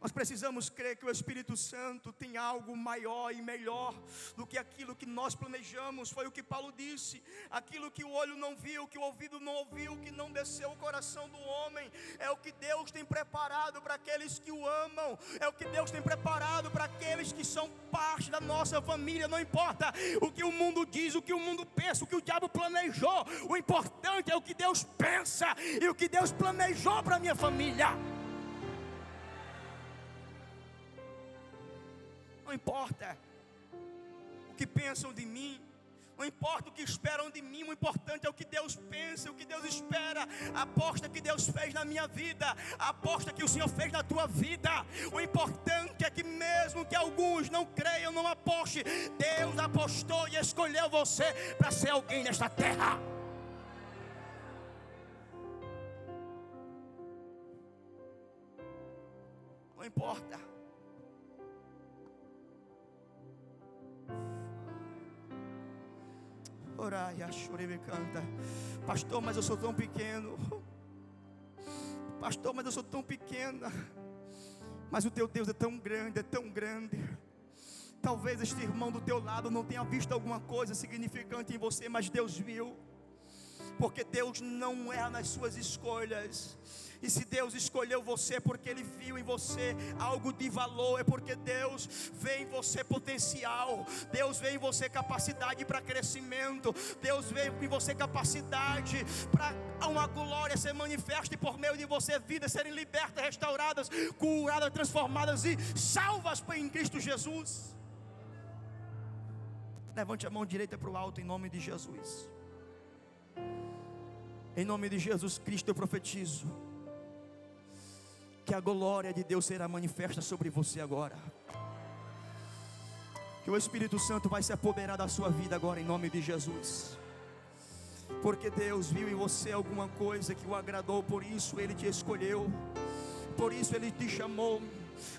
Nós precisamos crer que o Espírito Santo tem algo maior e melhor do que aquilo que nós planejamos. Foi o que Paulo disse: aquilo que o olho não viu, que o ouvido não ouviu, que não desceu o coração do homem, é o que Deus tem preparado para aqueles que o amam, é o que Deus tem preparado para aqueles que são parte da nossa família. Não importa o que o mundo diz, o que o mundo pensa, o que o diabo planejou, o importante é o que Deus pensa e o que Deus planejou para a minha família. Importa o que pensam de mim, não importa o que esperam de mim, o importante é o que Deus pensa, o que Deus espera, a aposta que Deus fez na minha vida, a aposta que o Senhor fez na tua vida. O importante é que, mesmo que alguns não creiam, não aposte, Deus apostou e escolheu você para ser alguém nesta terra. Não importa Oraia, chorei, me canta. Pastor, mas eu sou tão pequeno. Pastor, mas eu sou tão pequena. Mas o teu Deus é tão grande, é tão grande. Talvez este irmão do teu lado não tenha visto alguma coisa significante em você, mas Deus viu. Porque Deus não erra nas suas escolhas. E se Deus escolheu você é porque Ele viu em você algo de valor, é porque Deus vê em você potencial, Deus vê em você capacidade para crescimento, Deus vê em você capacidade para uma glória ser manifesta e por meio de você vidas serem libertas, restauradas, curadas, transformadas e salvas em Cristo Jesus. Levante a mão direita para o alto em nome de Jesus. Em nome de Jesus Cristo eu profetizo que a glória de Deus será manifesta sobre você agora. Que o Espírito Santo vai se apoderar da sua vida agora em nome de Jesus. Porque Deus viu em você alguma coisa que o agradou, por isso ele te escolheu. Por isso ele te chamou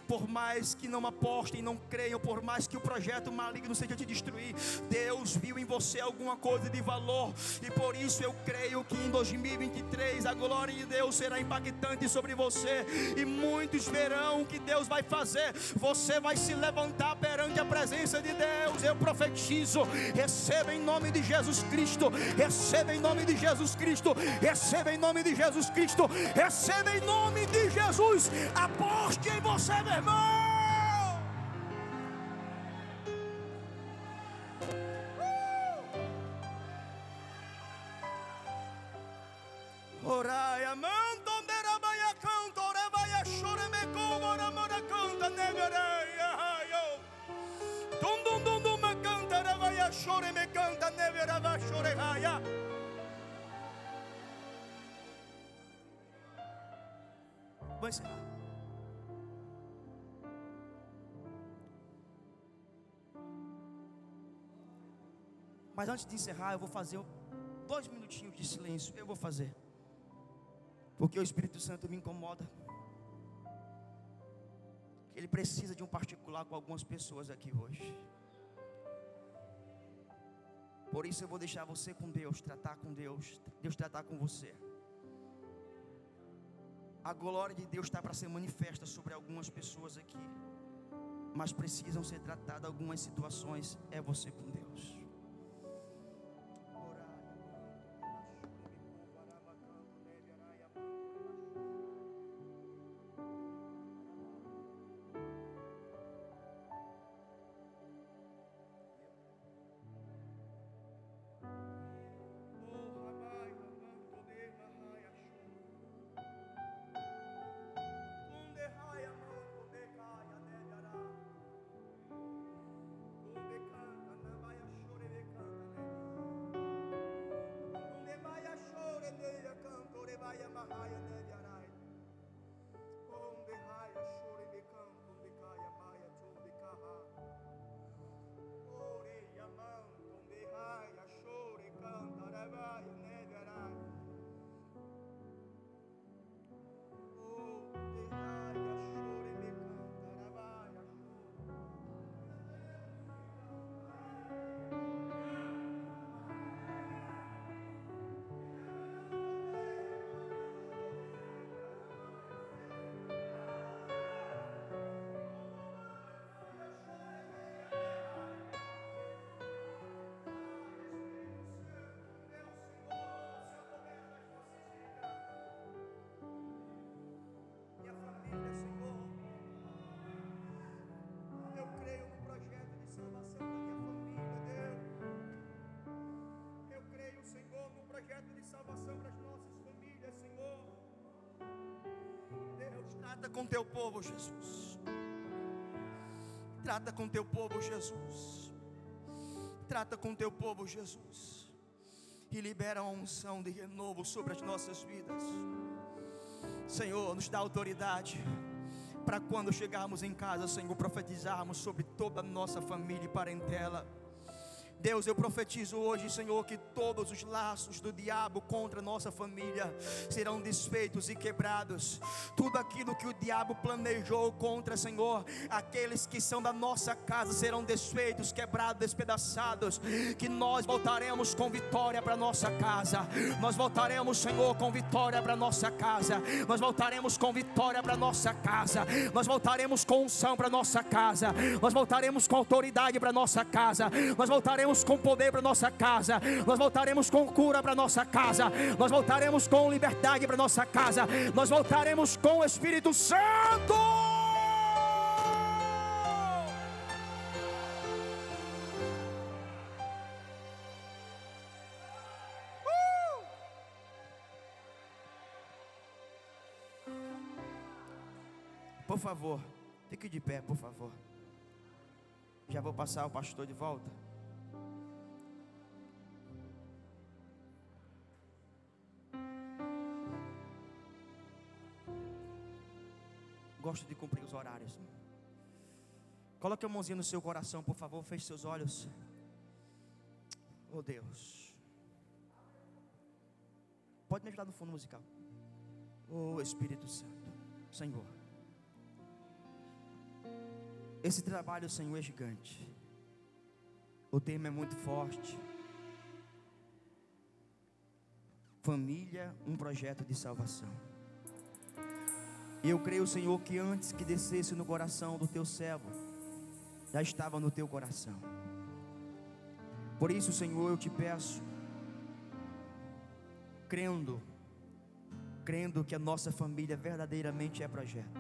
por mais que não apostem, não creiam, por mais que o projeto maligno seja te destruir, Deus viu em você alguma coisa de valor, e por isso eu creio que em 2023 a glória de Deus será impactante sobre você, e muitos verão o que Deus vai fazer, você vai se levantar perante a presença de Deus. Eu profetizo, receba em nome de Jesus Cristo, receba em nome de Jesus Cristo, receba em nome de Jesus Cristo, receba em nome de Jesus, aposte em você meu antes de encerrar, eu vou fazer dois minutinhos de silêncio. Eu vou fazer. Porque o Espírito Santo me incomoda. Ele precisa de um particular com algumas pessoas aqui hoje. Por isso eu vou deixar você com Deus, tratar com Deus, Deus tratar com você. A glória de Deus está para ser manifesta sobre algumas pessoas aqui, mas precisam ser tratadas algumas situações. É você com Deus. Trata com teu povo, Jesus. Trata com teu povo, Jesus. Trata com teu povo, Jesus. E libera uma unção de renovo sobre as nossas vidas. Senhor, nos dá autoridade para quando chegarmos em casa, Senhor, profetizarmos sobre toda a nossa família e parentela Deus, eu profetizo hoje, Senhor, que todos os laços do diabo contra nossa família serão desfeitos e quebrados. Tudo aquilo que o diabo planejou contra, Senhor, aqueles que são da nossa casa serão desfeitos, quebrados, despedaçados. Que nós voltaremos com vitória para nossa casa. Nós voltaremos, Senhor, com vitória para nossa casa. Nós voltaremos com vitória para nossa casa. Nós voltaremos com unção para nossa casa. Nós voltaremos com autoridade para nossa casa. Nós voltaremos voltaremos com poder para nossa casa, nós voltaremos com cura para nossa casa, nós voltaremos com liberdade para nossa casa, nós voltaremos com o Espírito Santo. Uh! Por favor, fique de pé, por favor. Já vou passar o pastor de volta. Gosto de cumprir os horários. Coloque a mãozinha no seu coração, por favor, feche seus olhos. Oh Deus. Pode me ajudar no fundo musical. Oh Espírito Santo. Senhor. Esse trabalho, Senhor, é gigante. O tema é muito forte. Família, um projeto de salvação. E eu creio, Senhor, que antes que descesse no coração do teu servo, já estava no teu coração. Por isso, Senhor, eu te peço, crendo, crendo que a nossa família verdadeiramente é projeto,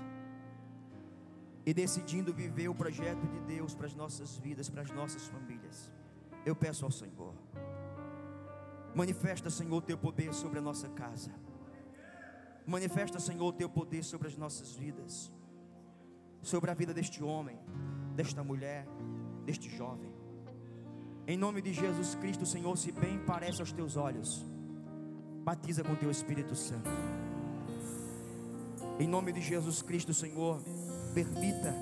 e decidindo viver o projeto de Deus para as nossas vidas, para as nossas famílias, eu peço ao Senhor, manifesta, Senhor, o teu poder sobre a nossa casa Manifesta, Senhor, o teu poder sobre as nossas vidas, sobre a vida deste homem, desta mulher, deste jovem. Em nome de Jesus Cristo, Senhor, se bem parece aos teus olhos, batiza com teu Espírito Santo. Em nome de Jesus Cristo, Senhor, permita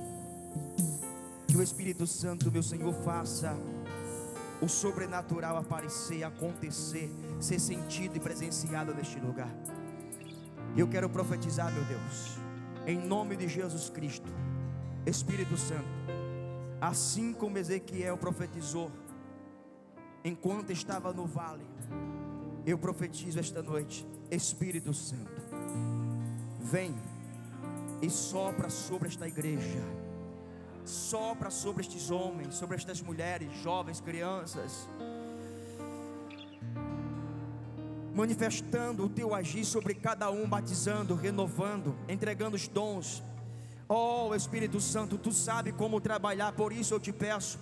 que o Espírito Santo, meu Senhor, faça o sobrenatural aparecer, acontecer, ser sentido e presenciado neste lugar. Eu quero profetizar, meu Deus, em nome de Jesus Cristo, Espírito Santo, assim como Ezequiel profetizou, enquanto estava no vale, eu profetizo esta noite, Espírito Santo, vem e sopra sobre esta igreja, sopra sobre estes homens, sobre estas mulheres, jovens, crianças, manifestando o teu agir sobre cada um, batizando, renovando, entregando os dons. Oh Espírito Santo, tu sabe como trabalhar, por isso eu te peço,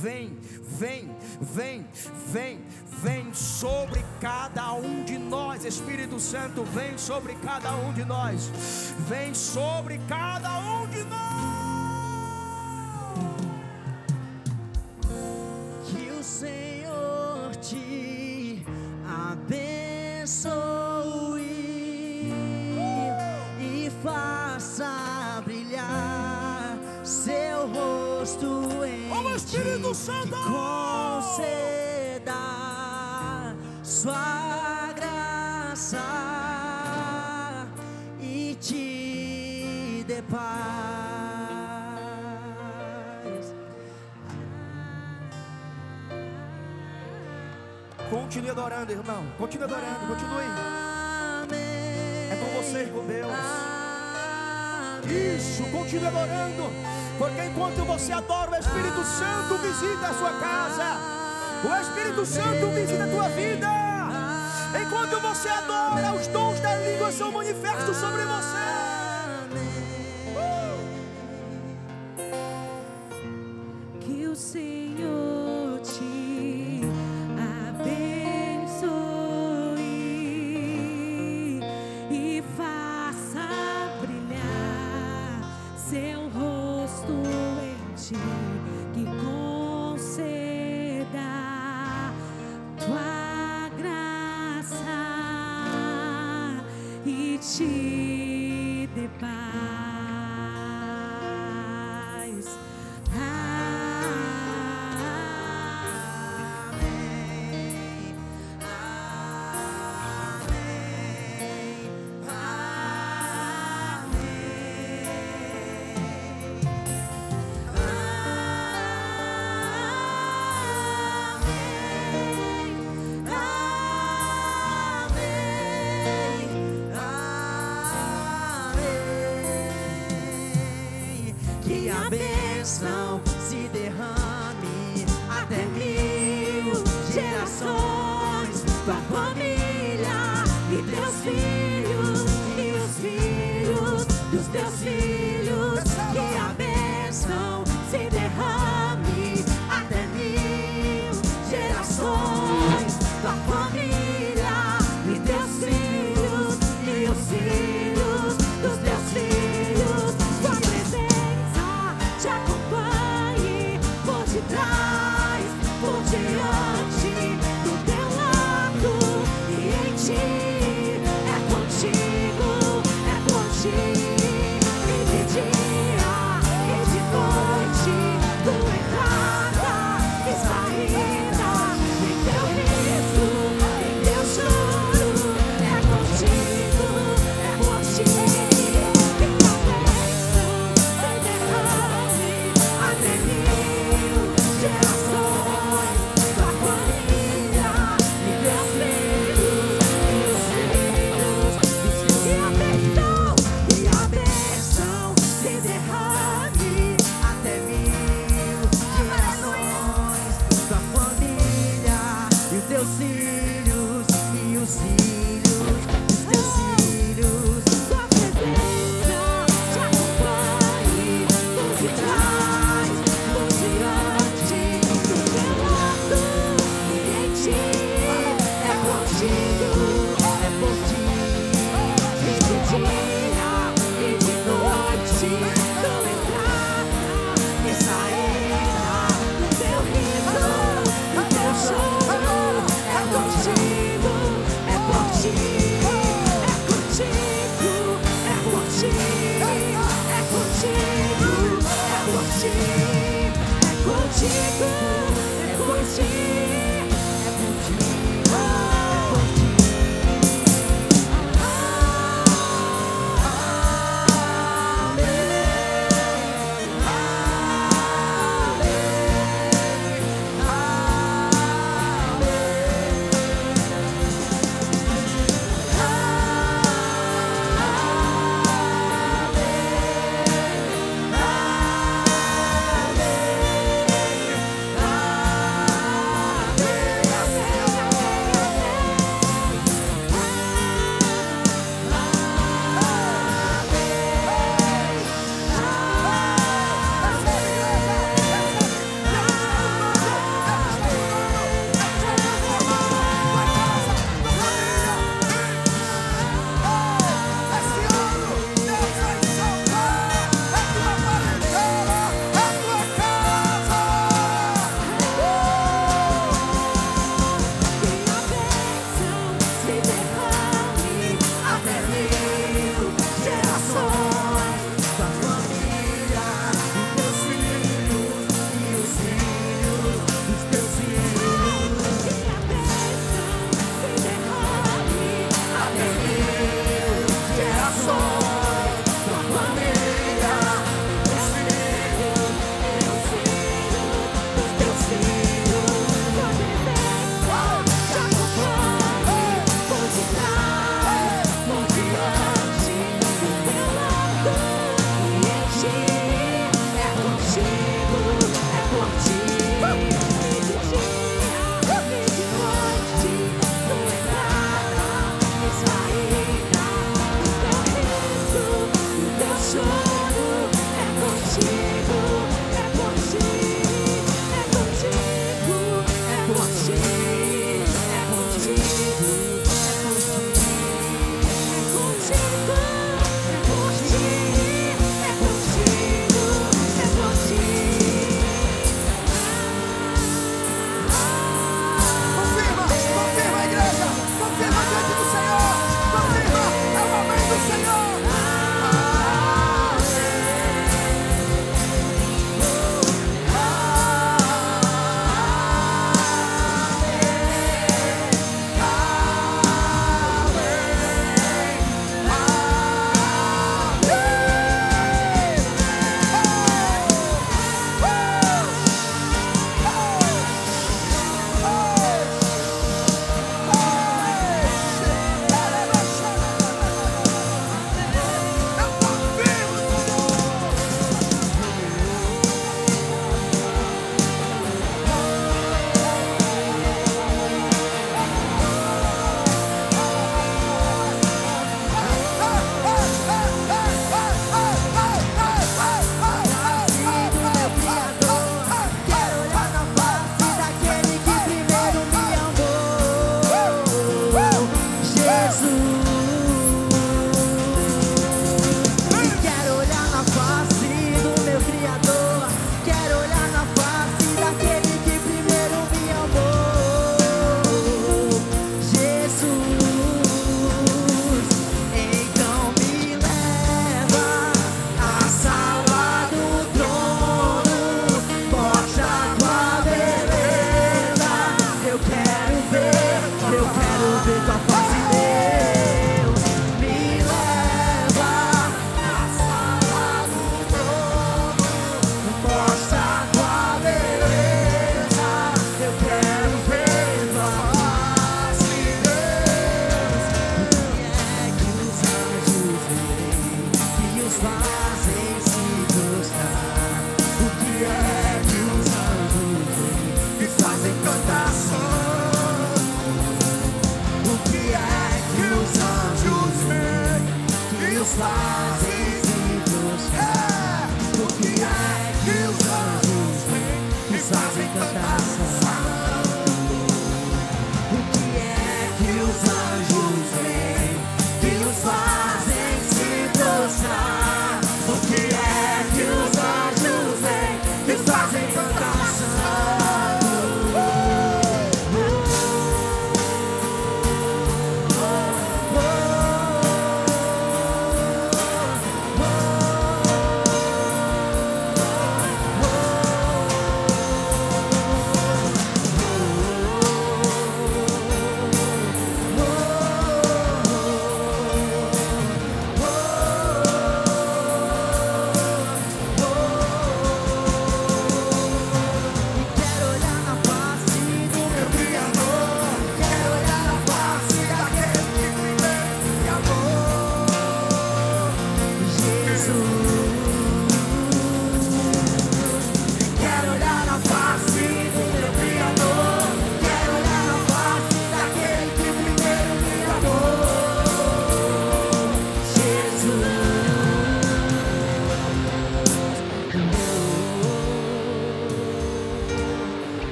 vem, vem, vem, vem, vem sobre cada um de nós, Espírito Santo, vem sobre cada um de nós, vem sobre cada um de nós. Espírito Santo conceda sua graça e te dê paz. Continue adorando, irmão. Continue adorando, continue. É com você, com Deus. Isso, continue adorando. Porque enquanto você adora, o Espírito Santo visita a sua casa. O Espírito Santo visita a tua vida. Enquanto você adora, os dons da língua são manifestos sobre você. Que o Senhor bênção